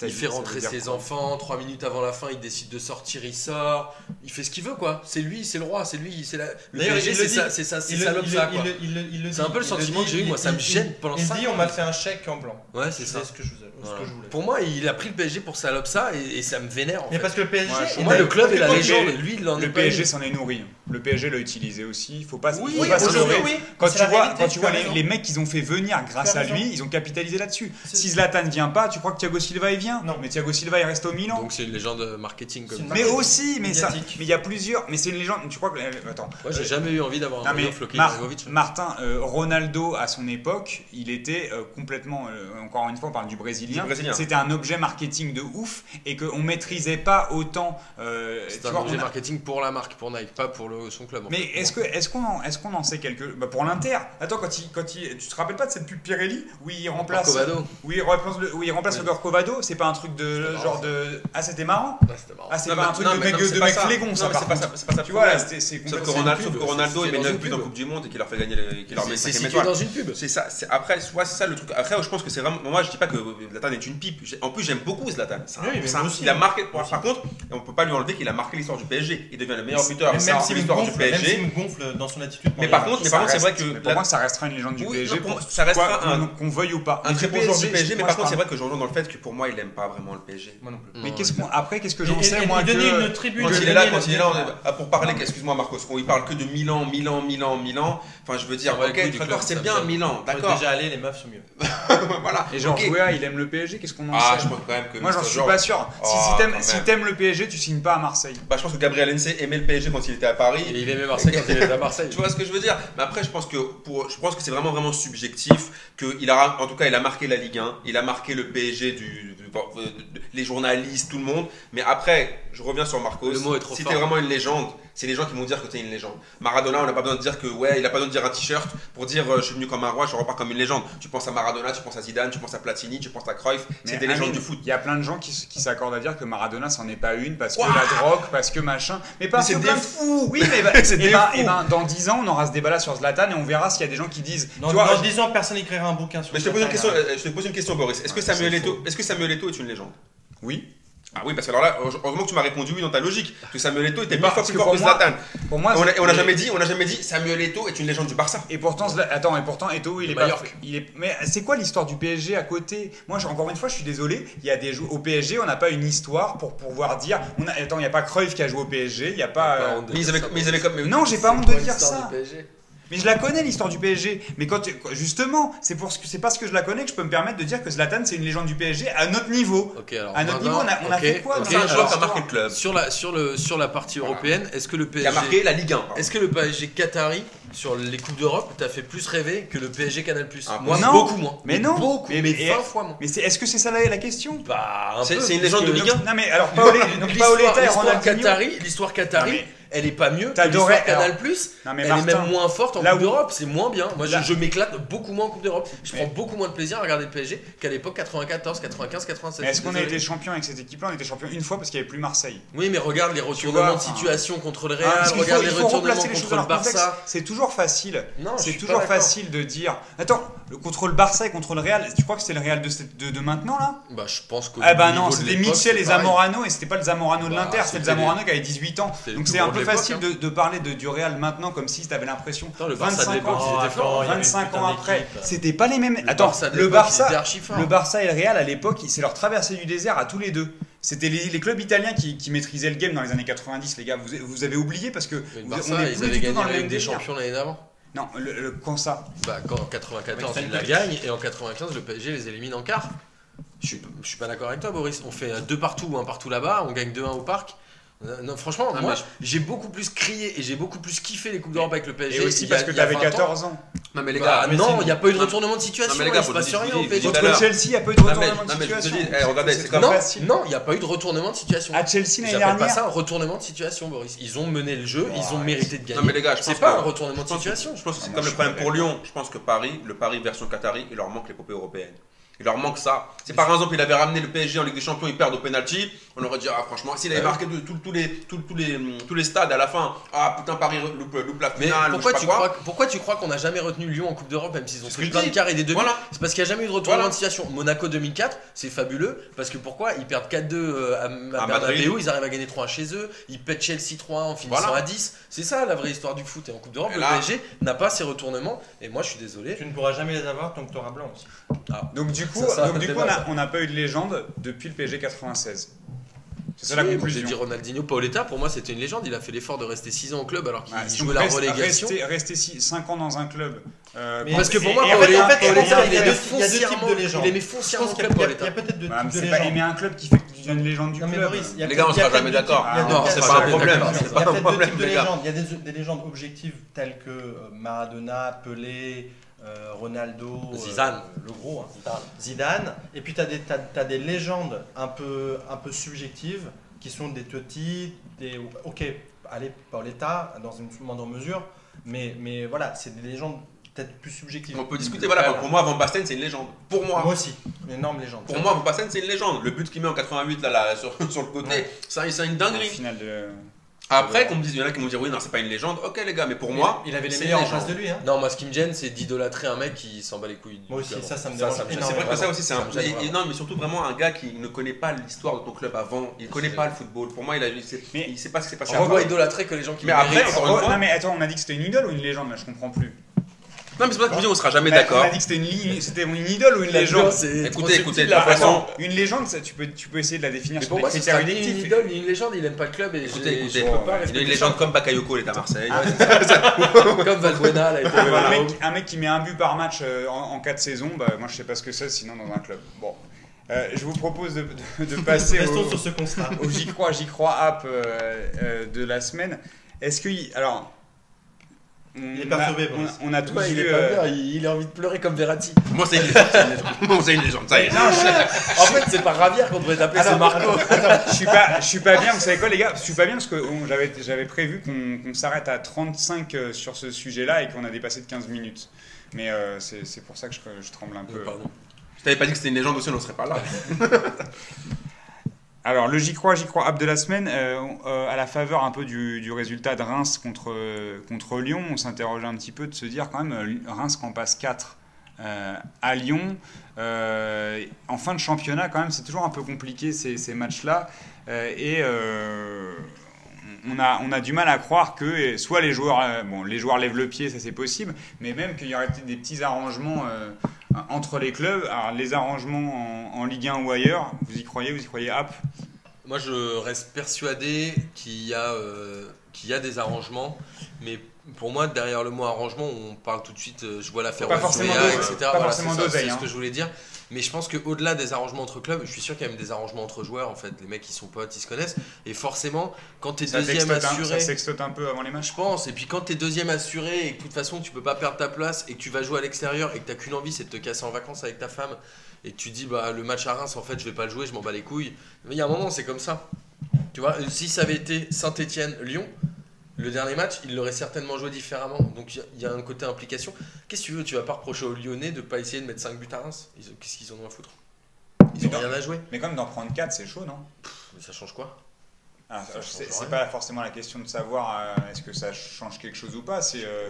Il fait ça rentrer ses enfants, trois minutes avant la fin, il décide de sortir, il sort, il fait ce qu'il veut quoi. C'est lui, c'est le roi, c'est lui, c'est la. Le D'ailleurs, PSG il c'est ça, c'est ça, c'est Il il ça quoi. il il il C'est un peu le il sentiment que j'ai eu, il- moi, ça me il- gêne il- pendant Il cinq dit, on m'a fait un chèque en blanc. Ouais, c'est ça. ce que je, voulais. Pour moi, il a pris le PSG pour salope ça et, ça me vénère en Mais parce que le PSG. Pour moi, le club est la légende lui, il en est Le PSG s'en est nourri. Le PSG l'a utilisé aussi. Il faut pas, Oui, faut oui, pas se leurrer. oui. Quand C'est tu vois, réalité, quand tu vois les, mecs qu'ils ont fait venir grâce à raison. lui, ils ont capitalisé là-dessus. Si Zlatan ne vient pas, tu crois que Thiago Silva il vient? Non. Mais Thiago Silva il reste au Milan. Donc c'est une légende marketing comme mais aussi, mais ça, mais il y a plusieurs. Mais c'est une légende. Tu crois que attends. Moi, j'ai jamais eu envie d'avoir un floqué Mar-. Martin, euh, Ronaldo à son époque, il était euh, complètement, euh, encore une fois on parle du brésilien, c'était un objet marketing de ouf et qu'on maîtrisait pas autant. euh, C'est un vois, objet marketing pour la marque, pour Nike, pas pour le, le, son club. Mais est-ce qu'on est qu'on qu est qu'on en sait quelques. Bah pour l'Inter, attends, quand il, quand il, tu te rappelles pas de cette pub Pirelli où il remplace. Corcovado. Où il remplace le, où il remplace oui. le Corcovado C'est pas un truc de. genre de. Ah, bah, c'était marrant. Ah, c'est pas un truc de, mec, non, ça. C'est pas ça. Tu vois, c'est Sauf que Ronaldo, il met 9 buts en Coupe du Monde et qu'il leur fait gagner. Qu'il leur dans une pub. C'est ça. Après, soit ça le truc. Après, je pense que c'est vraiment. Moi, je dis pas que Zlatan est une pipe. En plus, j'aime beaucoup Zlatan. Il a hein. marqué. Par contre, on peut pas lui enlever qu'il a marqué l'histoire du PSG. Il devient le meilleur buteur l'histoire du PSG. Même s'il me gonfle dans son attitude. Mais par contre, c'est vrai que. Pour moi, ça restera une légende du PSG. Ça restera qu'on veuille ou pas? Un très bon joueur du PSG, mais par contre, c'est vrai que je rejoins dans le fait que pour moi, il aime pas vraiment le PSG. Moi non plus. Mais qu'est-ce après, qu'est-ce que j'en sais moi donner une tribune. Quand il est là, quand il est là, pour parler, excuse-moi Marcos, qu'on il parle que de Milan, Milan, Milan, Milan. Enfin, je veux dire, ok, d'accord, c'est bien Milan, d'accord. Déjà allé, les meufs sont mieux. Voilà. Et genre, il aime le PSG, qu'est-ce qu'on en ah, sait? Ah, je pense quand même que. Moi, j'en suis pas sûr. Si oh, t'aimes le PSG, tu signes pas à Marseille. Bah, je pense que Gabriel Ensey aimait le PSG quand il était à Paris. Paris. Et il aimait Marseille quand il était à Marseille. tu vois ce que je veux dire? Mais après, je pense que pour, je pense que c'est vraiment vraiment subjectif. Que il a, en tout cas, il a marqué la Ligue 1, il a marqué le PSG du, euh, les journalistes, tout le monde. Mais après, je reviens sur Marcos. Le mot est trop fort. Si t'es vraiment une légende c'est les gens qui vont dire que tu es une légende. Maradona, on n'a pas besoin de dire que, ouais, il n'a pas besoin de dire un t-shirt pour dire euh, je suis venu comme un roi, je repars comme une légende. Tu penses à Maradona, tu penses à Zidane, tu penses à Platini, tu penses à Cruyff, c'est des légendes du foot. Il y a plein de gens qui, s'accordent à dire que Maradona, c'en est pas une parce que la drogue, parce que machin. Mais parce mais que. C'est des eh ben, fous Oui, mais bah, et des fous. Et bah, dans 10 ans, on aura ce débat-là sur Zlatan et on verra s'il y a des gens qui disent. Dans, tu 10 ans, personne n'écrira un bouquin sur mais je te, pose une question, euh, je te pose une question, Boris. Est-ce que, Samuel Eto'o est une légende? Oui. Ah oui, parce que alors là, heureusement que tu m'as répondu oui dans ta logique. Que Samuel Eto'o était mille fois plus fort que Zlatan. Pour moi, on on a jamais dit, on n'a jamais dit Samuel Eto'o est une légende du Barça. Et pourtant, attends, et pourtant Eto'o il est pas, Mais c'est quoi l'histoire du PSG à côté? Moi, encore une fois, je suis désolé. Il y a des jou- au PSG, on n'a pas une histoire pour pouvoir dire. On attends, il n'y a pas Cruyff qui a joué au PSG, il n'y a pas. Euh, mais ils avaient, mais comme. mais Non, j'ai pas honte de dire ça. Mais je la connais l'histoire du PSG. Mais quand justement, c'est pour c'est parce que je la connais que je peux me permettre de dire que Zlatan c'est une légende du PSG à notre niveau. À notre niveau, on a, fait quoi okay, un joueur qui a marqué le club Sur la partie européenne, est-ce que le PSG qui a marqué la Ligue 1 Est-ce que le PSG qatari sur les coupes d'Europe t'a fait plus rêver que le PSG Canal Plus? Ah, Moi, non, beaucoup moins. Mais non. Beaucoup. Mais, mais, mais fois moins. Mais est-ce que c'est ça la, question? Bah, c'est, une légende de Ligue 1. Non mais alors Paoletta et Ronaldinho. L'histoire qatari, l'histoire qatari elle est pas mieux. T'adorais Canal Plus. Elle est même moins forte en Coupe d'Europe. C'est moins bien. Moi, je, m'éclate beaucoup moins en Coupe d'Europe. Je prends beaucoup moins de plaisir à regarder le PSG qu'à l'époque 94, 95, 97. Est-ce qu'on a été champion avec cette équipe-là? On était champion une fois parce qu'il n'y avait plus Marseille. Oui, mais regarde les retournements vois, de situation contre le ah, Real. Ah, regarde faut, les retournements les le C'est toujours facile. C'est toujours facile de dire. Attends, le contre le Barça et contre le Real. Tu crois que c'est le Real de maintenant là? Bah, je pense que. Ah bah ben non, c'était Michel et Zamorano et c'était pas le Zamorano de bah, l'Inter, c'était le Zamorano qui avait 18 ans. Donc c'est un peu facile hein. de, parler de, du Real maintenant comme si tu avais l'impression. 25 ans, oh, 25 ans après, c'était pas les mêmes. Attends, le, Barça, le Barça et le Real à l'époque, c'est leur traversée du désert à tous les deux. C'était les, clubs italiens qui, maîtrisaient le game dans les années 90, les gars. Vous, avez oublié parce que le Barça, vous, ils avaient gagné tout dans le des champions l'année d'avant. Non, le, quand ça bah, en 94 ils la gagnent et en 95 le PSG les élimine en quart. Je suis pas d'accord avec toi, Boris. On fait deux partout ou un partout là-bas, on gagne 2-1 au parc. Euh, non, franchement, moi, j'ai beaucoup plus crié et j'ai beaucoup plus kiffé les Coupes d'Europe avec le PSG. Aussi parce que t'avais 14 ans. Non, mais les bah, gars, non, il n'y a pas eu de retournement de situation. Non, mais les gars, il se rien au PSG. Contre Chelsea, il n'y a pas eu de retournement de situation. Eh, non, il n'y a pas eu de retournement de situation. À Chelsea, l'année dernière. J'appelle pas ça un retournement de situation, Boris. Ils ont mené le jeu, ils ont mérité de gagner. Non, mais les gars, c'est pas un retournement de situation. Je pense que c'est ah, comme le problème pour Lyon. Je pense que Paris, le Paris version Qatari, il leur manque l'épopée européenne. Il leur manque ça. Si par exemple il avait ramené le PSG en Ligue des Champions, ils perdent au penalty, on aurait dit ah franchement, s'il avait marqué tous les, les, tous les stades à la fin, ah putain Paris loupe la finale. Mais pourquoi, tu crois, pourquoi tu crois qu'on n'a jamais retenu Lyon en Coupe d'Europe même s'ils ont pris plein de quarts et des demi voilà. C'est parce qu'il n'y a jamais eu de retournement voilà. de situation. Monaco 2004, c'est fabuleux parce que pourquoi? Ils perdent 4-2 euh, à, à, à ils arrivent à gagner 3-1 chez eux, ils pètent Chelsea 3-1 en finissant à 10. C'est ça la vraie histoire du foot et en Coupe d'Europe le PSG n'a pas ces retournements et moi je suis désolé. Tu ne pourras jamais les avoir tant que tu auras blanc aussi. Ah du coup, ça, ça donc, du coup on n'a pas eu de légende depuis le PSG 96. C'est ça oui, la conclusion. J'ai dit Ronaldinho Paoletta, pour moi c'était une légende. Il a fait l'effort de rester 6 ans au club alors qu'il jouait la reste, relégation. Rester 5 ans dans un club. Euh, mais parce que pour moi, en fait, il, il, il, il, y a deux types de légendes. Il aimait foncièrement le club Il y a peut-être deux types de légendes. pas aimer un club qui fait que tu deviens une légende du club. Les gars, on sera jamais d'accord. Non, c'est pas un problème. Il y a peut-être deux types de légendes. Il y a des légendes objectives telles que euh, Maradona, Pelé. Euh, Ronaldo, euh, Zidane. Le gros. Hein. Zidane. Et puis tu as, des légendes un peu, un peu subjectives qui sont des petits, des. Ok, allez, par l'état dans une moindre mesure, mais, mais voilà, c'est des légendes peut-être plus subjectives. On peut discuter, voilà, pour moi, Van Basten, c'est une légende. Pour moi. Moi aussi, une énorme légende. Pour moi, Van Basten, c'est une légende. Le but qu'il met en 88, là, là sur, sur le côté, ouais. c'est une dinguerie. De... Après, qu'on me dise, il y en a qui vont dire oui, non, c'est pas une légende. Ok, les gars, mais pour moi, il avait les c'est meilleurs en une face de lui. Hein. Non, moi ce qui me gêne, c'est d'idolâtrer un mec qui s'en bat les couilles. du Moi aussi, club. ça, ça me dérange. C'est vrai que ça aussi, c'est un. me gêne et- et vraiment. non, mais surtout vraiment un gars qui ne connaît pas l'histoire de ton club avant. Il connaît pas le football. Pour moi, il a, il sait, Mais- il sait pas ce qui s'est passé On avant. va idolâtrer que les gens qui Mais le après, méritent. encore une Oh, fois- non mais attends, on a dit que c'était une idole ou une légende là Je comprends plus. Non, mais c'est pas que je vous dis, on sera jamais On a- d'accord. On a dit que c'était une, li- c'était une idole ou une La légende c'est Écoutez, trop écoutez, subtil, de la toute façon- façon. Une légende, ça, tu peux, tu peux essayer de la définir Mais sur pour des moi, ce critères sera ni une idole ni une légende, il aime pas le club et Écoutez, j'ai- écoutez, je peux pas il a une ça. légende comme Bakayoko, il est à Marseille. Comme Valbuena, là, était Un à mec, un mec qui met un but par match euh, en, en 4 saisons, bah, moi je sais pas ce que c'est sinon dans un club. Bon, Euh, je vous propose de, de- de passer Restons au, sur ce constat. au J'y crois, J'y crois app euh, euh, de la semaine. Est-ce que. y- Alors. On, Il est perturbé, on, Boris. on a tous Ouais, il vu. est pas euh, bien, il il a envie de pleurer comme Verratti. Moi, c'est une légende. c'est une légende. Moi, c'est une légende. Ça y est. Non, je, En fait, c'est pas Ravière qu'on devrait t'appeler, c'est Alors, Marco. je suis pas, je suis pas bien. Vous savez quoi, les gars Je suis pas bien parce que on- j'avais, j'avais prévu qu'on, qu'on s'arrête à 35 euh, sur ce sujet-là et qu'on a dépassé de 15 minutes. Mais euh, c'est, c'est pour ça que je, je tremble un peu. Pardon. Je t'avais pas dit que c'était une légende aussi, on ne serait pas là. Alors, le J'y crois, J'y crois app de la semaine, euh, euh, à la faveur un peu du, du résultat de Reims contre, euh, contre Lyon, on s'interrogeait un petit peu de se dire quand même, Reims en passe 4 euh, à Lyon. En fin de championnat, quand même, c'est toujours un peu compliqué ces, matchs-là. Et on, a, du mal à croire que soit les joueurs, les joueurs lèvent le pied, ça c'est possible, mais même qu'il y aurait des petits arrangements entre les clubs. Alors, les arrangements en, en Ligue 1 ou ailleurs, vous y croyez Vous y croyez app Moi, je reste persuadé qu'il y, a, euh, qu'il y a des arrangements, mais pour moi, derrière le mot arrangement, on parle tout de suite, euh, je vois l'affaire Pas forcément d'oseille, etc. pas Voilà, forcément c'est ça, C'est hein. ce que je voulais dire. Mais je pense qu'au-delà des arrangements entre clubs, je suis sûr qu'il y a même des arrangements entre joueurs. En fait, les mecs, ils sont potes, ils se connaissent. Et forcément, quand tu es Ça deuxième un, ça assuré. sextote un peu avant les matchs. Je pense, et puis quand t'es deuxième assuré et que de toute façon tu peux pas perdre ta place et que tu vas jouer à l'extérieur et que t'as qu'une envie c'est de te casser en vacances avec ta femme et que tu dis bah le match à Reims en fait je vais pas le jouer, je m'en bats les couilles. Mais il y a un moment c'est comme ça. Tu vois, si ça avait été Saint-Etienne-Lyon, le dernier match il l'aurait certainement joué différemment. Donc il y a- un côté implication. Qu'est-ce que tu veux Tu vas pas reprocher aux Lyonnais de pas essayer de mettre 5 buts à Reims? Qu'est-ce qu'ils en ont à foutre? Ils ont Mais rien à jouer. Mais comme d'en prendre 4, c'est chaud, non? Mais ça change quoi? Ah, C'est pas forcément la question de savoir euh, est-ce que ça change quelque chose ou pas. C'est euh,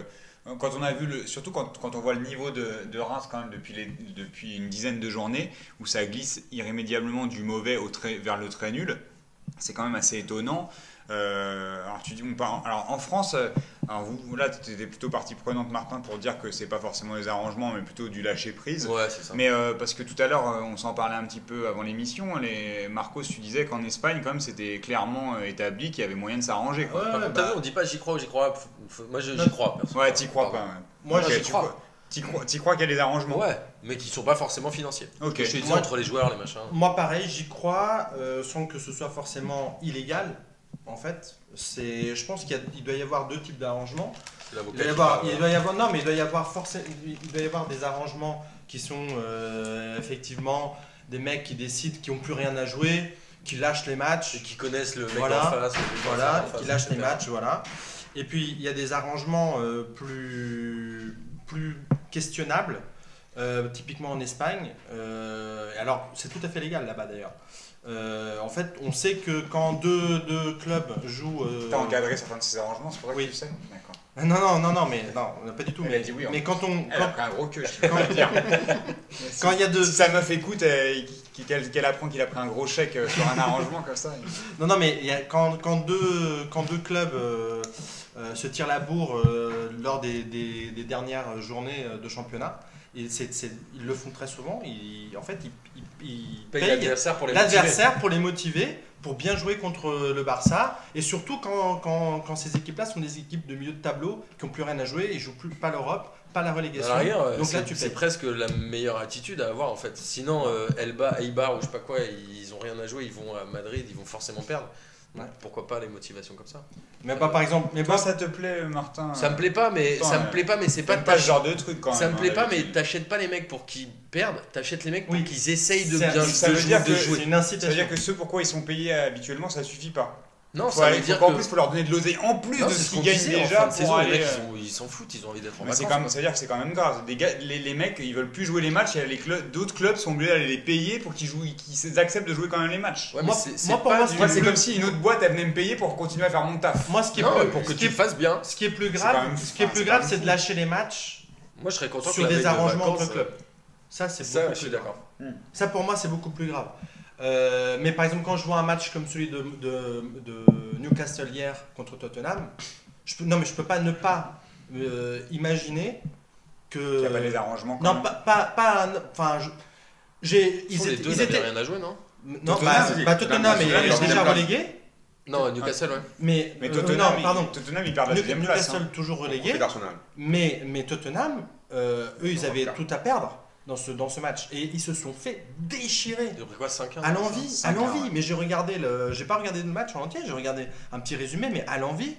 quand on a vu le, surtout quand, quand on voit le niveau de, de Reims quand même depuis, les, depuis une dizaine de journées où ça glisse irrémédiablement du mauvais au très, vers le très nul. C'est quand même assez étonnant. Euh, alors tu dis, on parle- alors en France, euh, alors vous là tu étais plutôt partie prenante Martin pour dire que c'est pas forcément des arrangements mais plutôt du lâcher prise. Ouais, c'est ça. Mais euh, parce que tout à l'heure, on s'en parlait un petit peu avant l'émission, les Marcos, tu disais qu'en Espagne, quand même, c'était clairement établi qu'il y avait moyen de s'arranger. quoi. Ouais, t'as bah- vu, on dit pas j'y crois ou j'y crois pas. Moi j'y crois. perso. Ouais, t'y crois pas. Ouais. Moi, j'y tu crois. T'y crois, t'y crois qu'il y a des arrangements Ouais, mais qui sont pas forcément financiers. Ok. Je te disais Moi- entre les joueurs, les machins. Moi, pareil, j'y crois, euh, sans que ce soit forcément illégal. En fait, c'est, je pense qu'il doit y avoir deux types d'arrangements. Il doit y avoir, parle. il doit y avoir, non, mais il doit y avoir forcément, il doit y avoir des arrangements qui sont euh, effectivement des mecs qui décident, qui ont plus rien à jouer, qui lâchent les matchs, Et qui connaissent le mec Voilà. en face. mec en voilà, face, qui lâchent les matchs, voilà. Et puis il y a des arrangements euh, plus, plus questionnables, euh, typiquement en Espagne. Alors c'est tout à fait légal là-bas d'ailleurs. Euh, en fait, on sait que quand deux, deux clubs jouent. euh, T'as encadré certains de ces arrangements, c'est pour ça que Oui. tu sais D'accord. Ah, Non, non, non, non, mais non, pas du tout. Elle mais a dit oui, mais quand on, Elle quand, a pris un gros queue, je peux dire. quand il y a deux, Si sa meuf écoute et qu'elle apprend qu'il a pris un gros chèque euh, sur un arrangement comme ça. il- Non, non, mais il y a- quand, quand, deux, quand deux clubs euh, euh, se tirent la bourre euh, lors des, des- des dernières journées euh, de championnat, et ils le font très souvent, ils, en fait, ils, ils- ils Paye payent l'adversaire pour les motiver. l'adversaire pour les motiver, pour bien jouer contre le Barça, et surtout quand, quand, quand ces équipes-là sont des équipes de milieu de tableau qui n'ont plus rien à jouer, ils jouent plus pas l'Europe, pas la relégation. euh, Donc là, c'est- tu c'est presque la meilleure attitude à avoir en fait. Sinon, euh, Elba, Eibar ou je sais pas quoi, ils ont rien à jouer, ils vont à Madrid, ils vont forcément perdre. Ouais. Pourquoi pas les motivations comme ça Mais pas par exemple, mais Toi, pas ça te plaît, Martin Ça me plaît pas, mais Attends, ça me euh, plaît pas, mais c'est pas pas ce genre de truc quand même. Ça me hein, plaît pas, mais t'achètes pas les mecs pour qu'ils perdent, t'achètes les mecs pour Oui. qu'ils essayent de bien ça de veut jouer, dire de que jouer. c'est une Ça veut incitation. dire que ce pourquoi ils sont payés habituellement, ça suffit pas. Non, Faut ça aller- veut dire qu'en que. plus, il faut leur donner de l'oseille en plus Non, de c'est ce ce qu'ils gagnent déjà fin de pour saison, les aller. mecs, euh, ils s'en foutent, ils ont envie d'être en Mais c'est vacances. quand même, ça veut dire que c'est quand même grave. Des gars, les, les mecs, ils veulent plus jouer les matchs. et les clubs- d'autres clubs sont obligés d'aller les payer pour qu'ils jouent, qu'ils acceptent de jouer quand même les matchs. Ouais, mais Moi- pour pas moi, c'est comme si une autre boîte elle venait me payer pour continuer à faire mon taf. Moi, ce qui est Non, plus, mais pour que tu fasses bien. ce qui est plus grave, quand même- ce qui est enfin, plus c'est grave, de lâcher les matchs Moi, je serais content sur des arrangements entre clubs. Ça, c'est Ça, beaucoup je suis plus grave. d'accord. Ça, pour moi, c'est beaucoup plus grave. Euh, mais par exemple, quand je vois un match comme celui de, de- de Newcastle hier contre Tottenham, je peux, non, mais je peux pas ne pas euh, imaginer que. Il n'y a pas les arrangements. quand non, même. pas, pas, Enfin, je- j'ai. Ils les étaient- deux ils n'avaient étaient. rien à jouer, non Non, Tottenham, bah, bah, Tottenham est, déjà relégué. Non, Newcastle, ouais. Mais, Mais euh, Tottenham, non, ils- pardon. Tottenham, ils perdent la deuxième place. Newcastle hein. toujours relégué. Mais, mais Tottenham, euh, eux, ils avaient tout à perdre dans ce, dans ce match. Et ils se sont fait déchirer. Pris quoi 5-1 À l'envie, à l'envie. Mais j'ai regardé le, j'ai pas regardé le match en entier, j'ai regardé un petit résumé, mais à l'envie,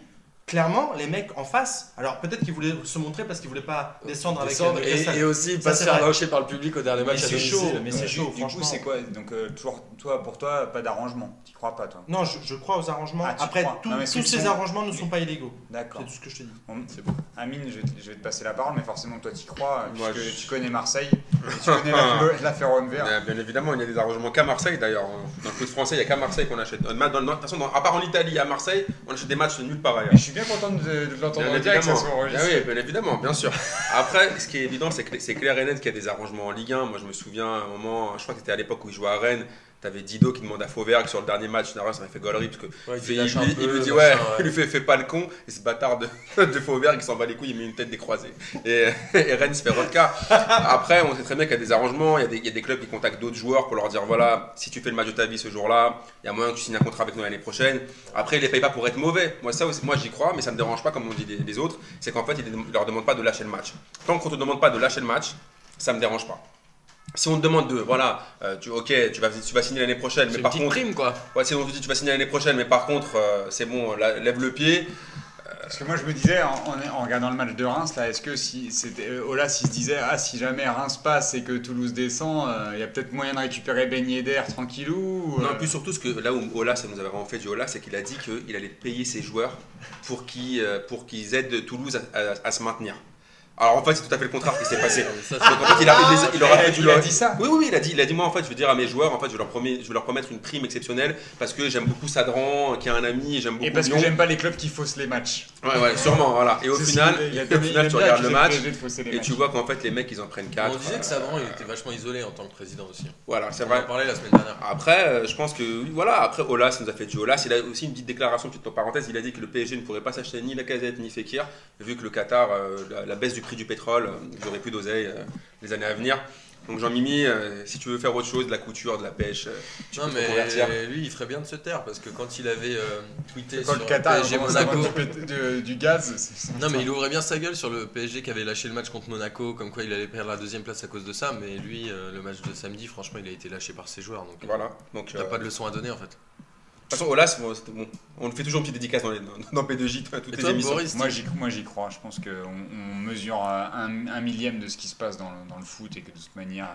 clairement, les mecs en face. Alors peut-être qu'ils voulaient se montrer parce qu'ils voulaient pas descendre avec euh, et, et aussi Ça, pas se faire lâcher par le public au dernier match c'est chaud, mais c'est Du- chaud, Du franchement. coup, c'est quoi Donc, euh, toujours, toi, pour toi, pas d'arrangement? Tu crois pas, toi? Non, je, je crois aux arrangements. Ah, Après, tous- Non, ces sont- arrangements ne sont pas illégaux. D'accord. C'est tout ce que je te dis. Bon, c'est bon. Amine, je, vais te- je vais te passer la parole, mais forcément, toi, tu crois, Moi, puisque je- tu connais Marseille, et tu connais la, la ferroviaire. Bien, évidemment, il y a des arrangements qu'à Marseille d'ailleurs. Dans le foot français, il n'y a qu'à Marseille qu'on achète. De toute façon, à part en Italie, à Marseille, on achète des matchs nulle part ailleurs. Bien content de, de l'entendre Bien en direct, ça soit Ah oui, bien évidemment, bien sûr. Après, ce qui est évident, c'est que c'est clair et net qu'il y a des arrangements en Ligue 1. Moi, je me souviens à un moment, je crois que c'était à l'époque où il jouait à Rennes. T'avais Dido qui demande à Fauvergue sur le dernier match. Général, ça m'a fait gaulerie parce que Ouais, il, il fait- il lui- peu, il lui dit machin, ouais, ouais. il lui fait fais pas le con et ce bâtard de, de Fauvergue il s'en bat les couilles, il met une tête décroisée. Et, et Rennes se fait rodka. Après, on sait très bien qu'il y a des arrangements, il y a des, il y a des clubs qui contactent d'autres joueurs pour leur dire voilà, si tu fais le match de ta vie ce jour-là, il y a moyen que tu signes un contrat avec nous l'année prochaine. Après, ils les payent pas pour être mauvais. Moi, ça moi j'y crois, mais ça me dérange pas comme on dit les, les autres. C'est qu'en fait, ils ne leur demandent pas de lâcher le match. Tant qu'on te demande pas de lâcher le match, ça me dérange pas. Si on te demande de, voilà, euh, tu, ok, tu vas, tu vas signer l'année prochaine, mais une par contre, prime, quoi. ouais, si on te dit tu vas signer l'année prochaine, mais par contre, euh, c'est bon, la- lève le pied. Parce que moi, je me disais, en, en- en regardant le match de Reims, là, est-ce que si c'était euh, Olas, il se disait, ah, si jamais Reims passe et que Toulouse descend, euh, il y a peut-être moyen de récupérer Ben Yedder tranquillou ou, Non, plus surtout, ce que là où Ola, ça nous avait vraiment fait du Ola, c'est qu'il a dit qu'il allait payer ses joueurs pour qu'ils euh, pour qu'ils aident Toulouse à, à- à se maintenir. Alors en fait, c'est tout à fait le contraire qui s'est passé. Ça, Donc en fait, il, a, il, les- il aura fait du il a dit ça Oui, oui, oui, il a dit, il a dit, moi en fait, je veux dire à mes joueurs, en fait, je vais leur, promets- je vais leur promettre une prime exceptionnelle parce que j'aime beaucoup Sadran, qui est un ami, et j'aime beaucoup Et parce que j'aime pas les clubs qui faussent les matchs. Ouais, ouais, sûrement, voilà. Et au final, au final tu regardes le match et tu vois qu'en fait, les mecs, ils en prennent 4. On disait que Savran, il était vachement isolé en tant que président aussi. Voilà, c'est On vrai. en parlait la semaine dernière. Après, euh, je pense que oui, voilà. Après, Olas nous a fait du Olas. Il a aussi une petite déclaration, petite parenthèse. Il a dit que le PSG ne pourrait pas s'acheter ni la casette ni Fekir, vu que le Qatar, euh, la, baisse du prix du pétrole, euh, il aurait plus d'oseille les années à venir. Donc Jean-Mimi, euh, si tu veux faire autre chose, de la couture, de la pêche, euh, tu Non, peux te convertir. mais lui, il ferait bien de se taire parce que quand il avait euh, tweeté sur le Qatar PSG Monaco. du, du- gaz, Non, mais il ouvrait bien sa gueule sur le PSG qui avait lâché le match contre Monaco, comme quoi il allait perdre la deuxième place à cause de ça. Mais lui, euh, le match de samedi, franchement, il a été lâché par ses joueurs. Donc, Voilà. Donc, t'as euh, pas de leçon à donner en fait. De toute façon, Olas, bon, c'était bon. on fait toujours une petite dédicace dans, les, dans, dans P2J, toutes Et les toi, émissions. Boris, Moi j'y, moi j'y crois, je pense qu'on on mesure euh, un, un millième de ce qui se passe dans le, dans le foot et que de toute manière,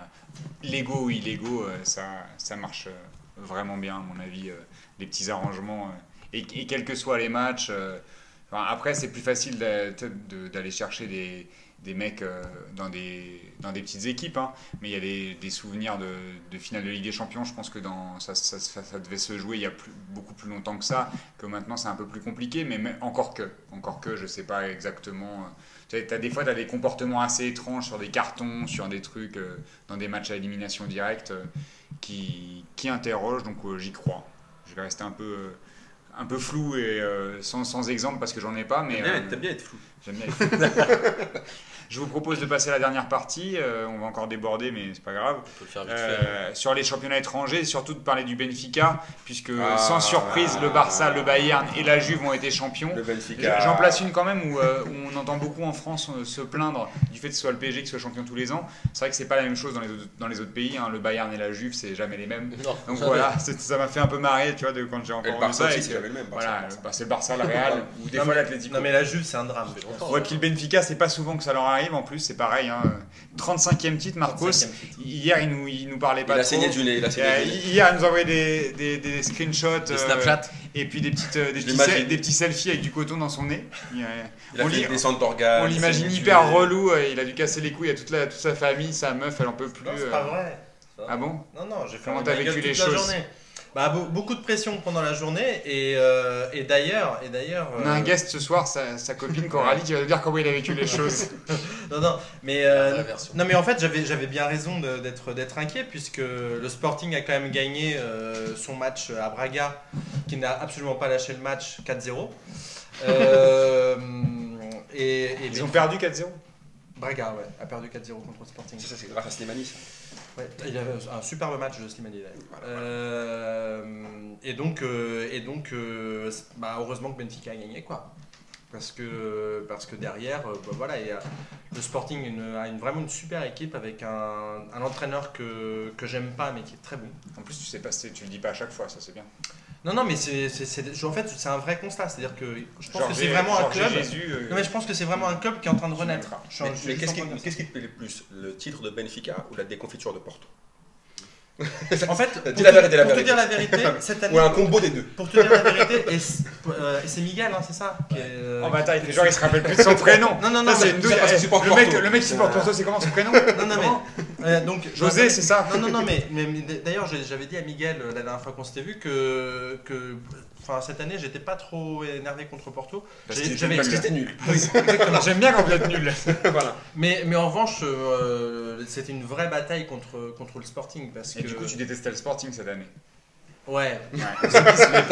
l'ego ou illégaux, euh, ça, ça marche euh, vraiment bien à mon avis, les petits arrangements. et, et quels que soient les matchs, enfin, après c'est plus facile d'a- d'aller chercher des, des mecs euh, dans, des, dans des petites équipes, hein, mais il y a des, souvenirs de, de finale de Ligue des Champions, je pense que dans, ça, ça, devait se jouer il y a plus- beaucoup plus longtemps que ça que maintenant c'est un peu plus compliqué, mais encore que, encore que, je sais pas exactement. Tu as des fois, tu as des comportements assez étranges sur des cartons, sur des trucs, euh, dans des matchs à élimination directe, euh, qui, qui interrogent, donc euh, j'y crois. Je vais rester un peu, euh, un peu flou et euh, sans, sans exemple parce que j'en ai pas, mais T'aimes bien, euh, bien être flou. j'aime bien. les flous. Je vous propose de passer à la dernière partie, euh, on va encore déborder, mais c'est pas grave. On peut le faire vite fait. Euh, sur les championnats étrangers, surtout de parler du Benfica, puisque Ah. sans surprise, le Barça, le Bayern et la Juve ont été champions. Le Benfica. J'en place une quand même où, euh, où on entend beaucoup en France se plaindre du fait que ce soit le PSG qui soit champion tous les ans. C'est vrai que c'est pas la même chose dans les autres, dans les autres pays. hein. Le Bayern et la Juve, c'est jamais les mêmes. Non, Donc jamais. voilà, ça m'a fait un peu marrer, tu vois, de, quand j'ai encore vu Barça ça. aussi, et c'est que- avait le même. Barça, Voilà, bah, c'est le Barça, le Real, ou des Non, fois mais- l'Atlético. Non mais la Juve c'est un drame. Ouais, puis le Benfica, c'est pas souvent que ça leur arrive en plus, c'est pareil. Hein. 35e titre, Marcos. 35e titre. Hier, il nous, il nous parlait pas Il a saigné du nez. Il a saigné Euh, du nez. hier, il nous envoyait des, des, des screenshots Des euh, Snapchat. et puis des, petites, euh, des, petits des petits selfies avec du coton dans son nez. Il, Il a on l'imagine hyper relou, il a dû casser les couilles à toute, la, toute sa famille, sa meuf, elle en peut plus. Non c'est pas vrai. Ah bon? Non non j'ai fait Comment t'as vécu les choses? journée. Bah, be- beaucoup de pression pendant la journée et, euh, et d'ailleurs et d'ailleurs. On a un euh, guest ce soir, sa, sa copine Coralie, qui va nous dire comment il a vécu les choses. Non non mais euh. Non mais en fait j'avais j'avais bien raison d'être d'être inquiet puisque le Sporting a quand même gagné euh, son match à Braga qui n'a absolument pas lâché le match 4-0. Euh, et, et Ils ont perdu 4-0 Braga ouais, a perdu 4-0 contre Sporting. Ça, ça, c'est grâce à Slimani. ça. Ouais, il avait un superbe match de Slimani d'ailleurs. Euh, et donc, euh, et donc euh, c'est- bah, heureusement que Benfica a gagné quoi. Parce que, parce que derrière, euh, bah, voilà, il y a- le Sporting une- a une, vraiment une super équipe avec un, un entraîneur que, que j'aime pas mais qui est très bon. En plus, tu sais pas, c'est- tu le dis pas à chaque fois, ça c'est bien. Non, non, mais c'est, en fait, c'est un vrai constat. C'est-à-dire que je pense que c'est vraiment un club. Jésus, euh, Non, mais je pense que c'est vraiment un club qui est en train de renaître. Je Mais, mais qu'est-ce qui, te plaît le plus? Le titre de Benfica ou la déconfiture de Porto? En fait, pour, Dis la te- vérité, la pour te dire la vérité, cette année, Ou un combo des deux pour te dire la vérité, et c'est, euh, c'est Miguel, hein, c'est ça qui est, euh, Oh bah attends, il fait genre, il se rappelle plus de son prénom. Non, non, non, Ça, c'est mais une c'est douille. parce qu'il supporte le mec, Porto. le mec qui supporte Porto, c'est comment son prénom Non, non, Comment mais. euh, donc, José, c'est ça Non, non, non, mais, mais- mais d'ailleurs, j'ai- j'avais dit à Miguel euh, la dernière fois qu'on s'était vu que, que enfin, cette année, j'étais pas trop énervé contre Porto. J'avais- était nul. c'était nul. Exactement. J'aime bien quand vous êtes nul. voilà. Mais, mais en revanche, euh, c'était une vraie bataille contre, contre le Sporting. Parce Et que... du coup, tu détestais le Sporting cette année. Ouais, Ouais.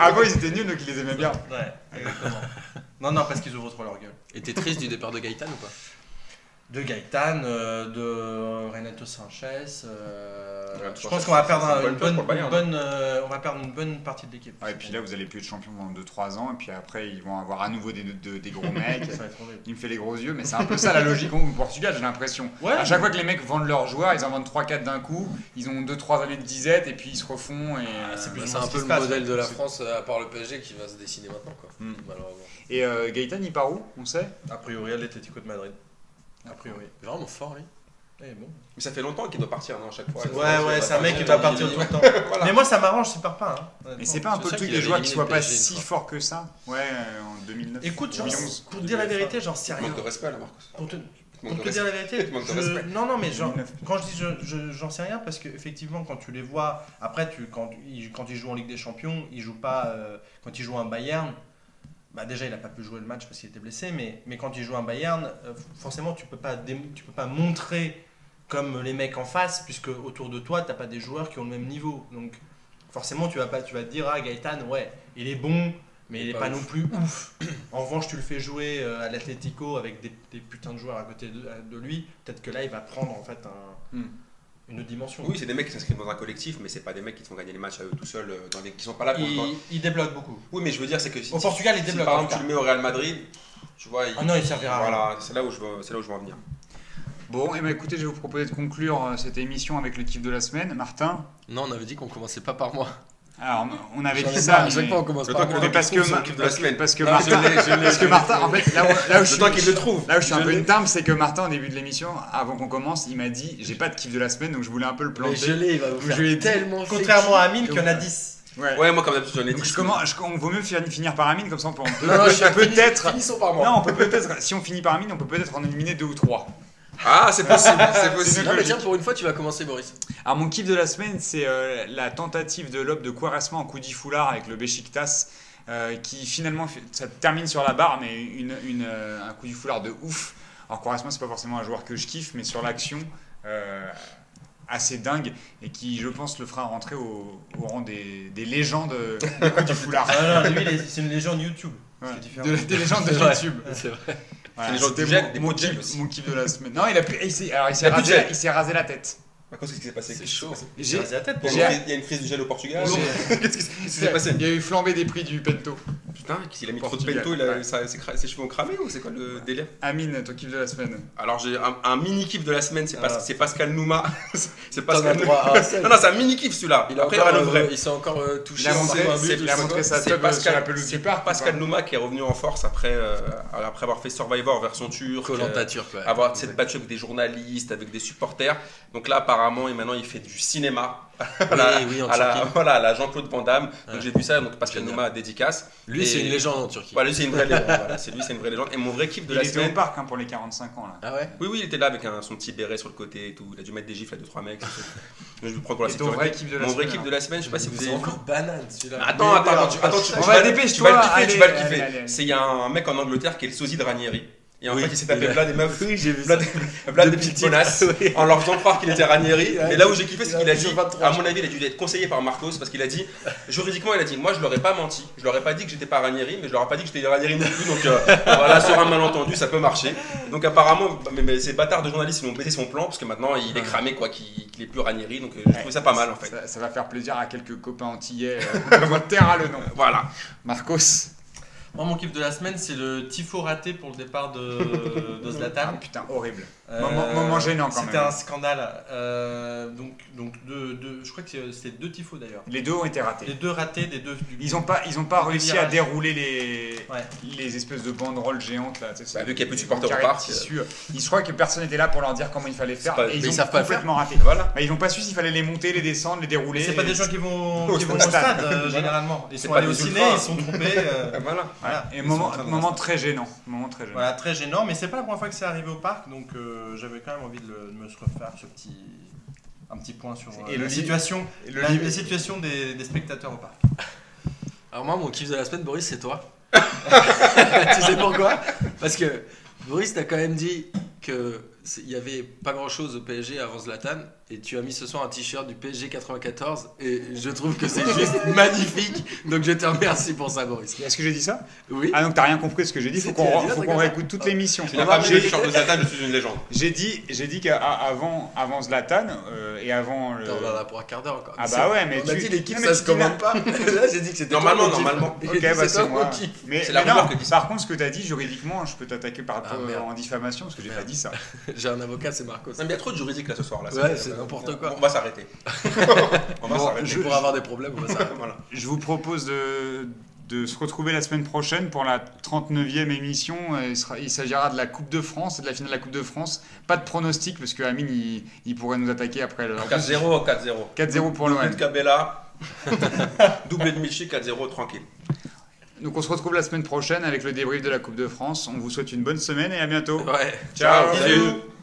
Avant, ils étaient nuls, donc ils les aimaient bien. ouais, exactement. non, non, parce qu'ils ouvrent trop leur gueule. Et t'es triste du départ de Gaëtan ou pas? De Gaëtan, euh, de Renato Sanchez. euh, je pense qu'on va perdre une un- bonne une chose bonne, pour le Bayern, une bonne, euh, on va perdre une bonne partie de l'équipe. Et puis là, vous allez plus être champion pendant 2-3 ans, et puis après, ils vont avoir à nouveau des, de- des gros mecs. Ça va être horrible. Il me fait les gros yeux, mais c'est un peu ça la logique au Portugal, j'ai l'impression. Ouais. À chaque fois que les mecs vendent leurs joueurs, ils en vendent 3-4 d'un coup, ils ont 2-3 années de disette, et puis ils se refont. Et, Ah, c'est moins un ce peu le passe, modèle de la France, à part le PSG, qui va se dessiner maintenant, quoi. Hmm. Malheureusement. Et euh, Gaëtan, il part où? On sait? A priori, à l'Atlético de Madrid. A priori. Il est Vraiment fort, lui. Eh, bon. Mais ça fait longtemps qu'il doit partir, non, à chaque fois. Ouais, ouais, c'est un mec qui doit va partir tout le temps. Voilà. Mais moi, ça m'arrange, s'il part pas. hein. Mais c'est pas un C'est peu le truc des joueurs qui soient pas si forts que ça Ouais, en 2009. Écoute, genre, 2011. pour te dire la vérité, j'en sais rien. Manque de respect, là, Marcos. Pour te, Manque pour de te respect. dire la vérité, je- non, non, mais genre, 2009. quand je dis je- je- j'en sais rien, parce qu'effectivement, quand tu les vois, après, tu, quand, ils, quand ils jouent en Ligue des Champions, ils jouent pas, euh, quand ils jouent un Bayern, bah déjà, il n'a pas pu jouer le match parce qu'il était blessé, mais, mais quand il joue un Bayern, euh, forcément, tu peux pas, dé- tu peux pas montrer comme les mecs en face, puisque autour de toi, tu n'as pas des joueurs qui ont le même niveau. Donc, forcément, tu vas, pas, tu vas te dire, ah, Gaëtan, ouais, il est bon, mais il n'est pas non plus ouf. En revanche, tu le fais jouer euh, à l'Atlético avec des, des putains de joueurs à côté de, de lui, peut-être que là, il va prendre en fait un- Hmm. Une autre dimension. Oui, c'est des mecs qui s'inscrivent dans un collectif, mais c'est pas des mecs qui te font gagner les matchs à eux tout seuls, euh, dans les... qui sont pas là pour. il, il débloque beaucoup. Oui, mais je veux dire, c'est que si, Au Portugal, il si débloque. par exemple tu le mets au Real Madrid, tu vois, il... Ah non, il servira à rien. Voilà, c'est là où je veux, c'est là où je veux en venir. Bon, et ben écoutez, je vais vous proposer de conclure euh, cette émission avec le kiff de la semaine. Martin? Non, on avait dit qu'on commençait pas par moi. Alors, on avait dit ça. À chaque mais- fois, on commence par que- parce que, parce que, semaine. parce que Martin, parce que en fait, là où, là où je suis, qu'il le trouve. là où je suis un peu une timbre, c'est que Martin, au début de l'émission, avant qu'on commence, il m'a dit j'ai pas de kiff de la semaine, donc je voulais un peu le Mais je planter. l'ai, il va vous faire tellement Contrairement à Amine, qui en a 10. Ouais. Ouais, moi comme d'habitude j'en ai dit. je commence, je- on vaut mieux finir, finir par Amine, comme ça on peut, peut-être. Finissons par moi. Non, on peut peut-être. Si on finit par Amine, on peut peut-être en éliminer deux ou trois. Ah, c'est possible, c'est possible. Non, mais tiens, pour une fois, tu vas commencer, Boris. Alors mon kiff de la semaine, c'est euh, la tentative de lob de Quaresma en coup foulard avec le Besiktas, euh, qui finalement ça termine sur la barre, mais une, une, euh, un coup du foulard de ouf. Alors Quaresma, c'est pas forcément un joueur que je kiffe, mais sur l'action. euh, assez dingue et qui je pense le fera rentrer au, au rang des, des légendes du foulard Ah non, lui, c'est une légende YouTube. Ouais. c'est différent. De- des légendes de. YouTube C'est vrai. Voilà, Les mon, des mon coups de jet kiff, aussi. mon kiff de la semaine. Non il a pu- il s'est alors, il s'est Il a plus rasé, il s'est rasé la tête Qu'est-ce qui s'est passé? C'est chaud. J'ai- la tête Il y, a une crise- du gel au Portugal. Qu'est-ce qui s'est- passé? Il y a eu flambée des prix du Pento. Putain, il a mis trop de pento, il a- ouais. ça- ses, cheveux ont cramé ou c'est quoi le délire? Amine, ton kiff de la semaine. Alors j'ai un, un mini kiff de la semaine, c'est pas- Ah. Pascal Nouma. c'est Pascal un seul. Non, non, c'est un mini kiff celui-là. Il, a Après, il aura le vrai. il s'est encore euh, touché. Il a montré, sa tub sur Pascal, la pelouse c'est du parc. Pascal ou Nouma qui est revenu en force après, euh, après avoir fait Survivor version turque. Colanta euh, ouais. avoir s'être battu avec des journalistes, avec des supporters. Donc là, apparemment, et maintenant, il fait du cinéma. à la, Oui, oui, en à la- Turquie. voilà, à la Jean-Claude Van Damme. Donc Ouais. j'ai vu ça, donc Pascal. Nouma dédicace. Lui, Et- c'est une légende en Turquie. Voilà, lui, c'est une vraie légende. voilà, c'est lui, c'est une vraie légende. Et mon vrai kiff de Il la était au semaine. parc hein, pour les 45 ans là. Ah ouais? Oui, oui, il était là avec un- son petit béret sur le côté et tout. Il a dû mettre des gifles à deux trois mecs. Donc, je prends pour la Et ton sécurité. vrai kiff de la Mon vrai semaine. kiff de la semaine, je sais pas si vous C'est avez vu. encore banane celui-là. Attends, attends, attends, tu, attends, tu, On tu va vas le- dépêche-toi, Tu vas le kiffer, tu vas le kiffer. C'est il y a un mec en Angleterre qui est le sosie de Ranieri. Et en Oui, fait, il s'est tapé plein des meufs, Oui, j'ai vu plein des Depuis petites bonasses, oui. en leur faisant croire qu'il était Ranieri. Mais là où j'ai kiffé, c'est qu'il a dit, 23, à mon avis, il a dû être conseillé par Marcos parce qu'il a dit, juridiquement, il a dit, moi je leur ai pas menti, je leur ai pas dit que j'étais pas Ranieri, mais je leur ai pas dit que j'étais Ranieri non plus. Donc euh, voilà, sur un malentendu, ça peut marcher. Donc apparemment, mais, mais ces bâtards de journalistes, ils ont baissé son plan parce que maintenant il est cramé, quoi, qu'il qu'il est plus Ranieri. Donc euh, je trouve ça pas mal en fait. Ça, ça va faire plaisir à quelques copains antillais. euh, terre a le nom. Voilà. Marcos. Moi, mon kiff de la semaine, c'est le tifo raté pour le départ de, de Ah, Zlatan. putain, horrible. Euh, Moment- moment gênant, quand C'était même. un scandale. Euh, donc, donc deux, deux- je crois que c'était deux tifos d'ailleurs. Les deux ont été Les ratés. deux ratés des deux. du- Ils ont pas, ils ont pas réussi virage. à dérouler les, Ouais. les espèces de banderoles géantes là. tu sais, Bah, vu qu'il y a plus de supporters au parc, tissu. Ils je crois que personne n'était là pour leur dire comment il fallait faire. C'est pas- et ils mais ont ils savent pas le complètement raté. Voilà. Bah, ils n'ont pas su s'il fallait les monter, les descendre, les dérouler. Mais c'est pas des gens qui vont, Au qui vont au stade. euh, généralement. Ils sont pas allés au ciné, ils se sont trompés. euh, Voilà. Voilà. Et moment, moment très gênant. Moment très gênant. Voilà, très gênant, mais c'est pas la première fois que c'est arrivé au parc, donc euh, j'avais quand même envie de, le- de me refaire ce petit, un petit point sur euh, Et le la situation, Et le la, situation des, des spectateurs au parc. Alors moi, mon kiff de la semaine, Boris, c'est toi. tu sais pourquoi? Parce que Boris, t'as quand même dit que il y avait pas grand chose au PSG avant Zlatan et tu as mis ce soir un t-shirt du PSG 94 et je trouve que c'est juste magnifique. Donc je te remercie pour ça, Boris. Est-ce que j'ai dit ça Oui. Ah donc t'as rien compris de ce que j'ai dit. Faut qu'on réécoute toute l'émission. Tu n'as pas mis le t-shirt de Zlatan, je suis une légende. J'ai dit, j'ai dit qu'avant avant Zlatan euh, et avant le. Attends, on en a pour un quart d'heure encore. Ah bah ouais, mais on a tu- dit l'équipe, ça se commande pas. Là, j'ai dit que c'était Normalement, normalement. Ok, bah c'est moi. Mais, par contre, ce que t'as dit, juridiquement, je peux t'attaquer par Ah, en diffamation parce que j'ai pas dit ça. J'ai un avocat, c'est Marcos. Non, mais il y a trop de juridique là ce soir. Là. Ouais, c'est n'importe quoi. On va s'arrêter. on va Bon, s'arrêter. je- Pour avoir des problèmes, on va s'arrêter. Voilà. Je vous propose de, de se retrouver la semaine prochaine pour la 39e émission. Il, sera- il s'agira de la Coupe de France et de la finale de la Coupe de France. Pas de pronostic parce que Amine il, il pourrait nous attaquer après le 4-0, 4-0. 4-0 pour l'OM. de Cabella. Doublé de Michi, 4-0, tranquille. Donc on se retrouve la semaine prochaine avec le débrief de la Coupe de France. On vous souhaite une bonne semaine et à bientôt. Ouais. Ciao. Bisous.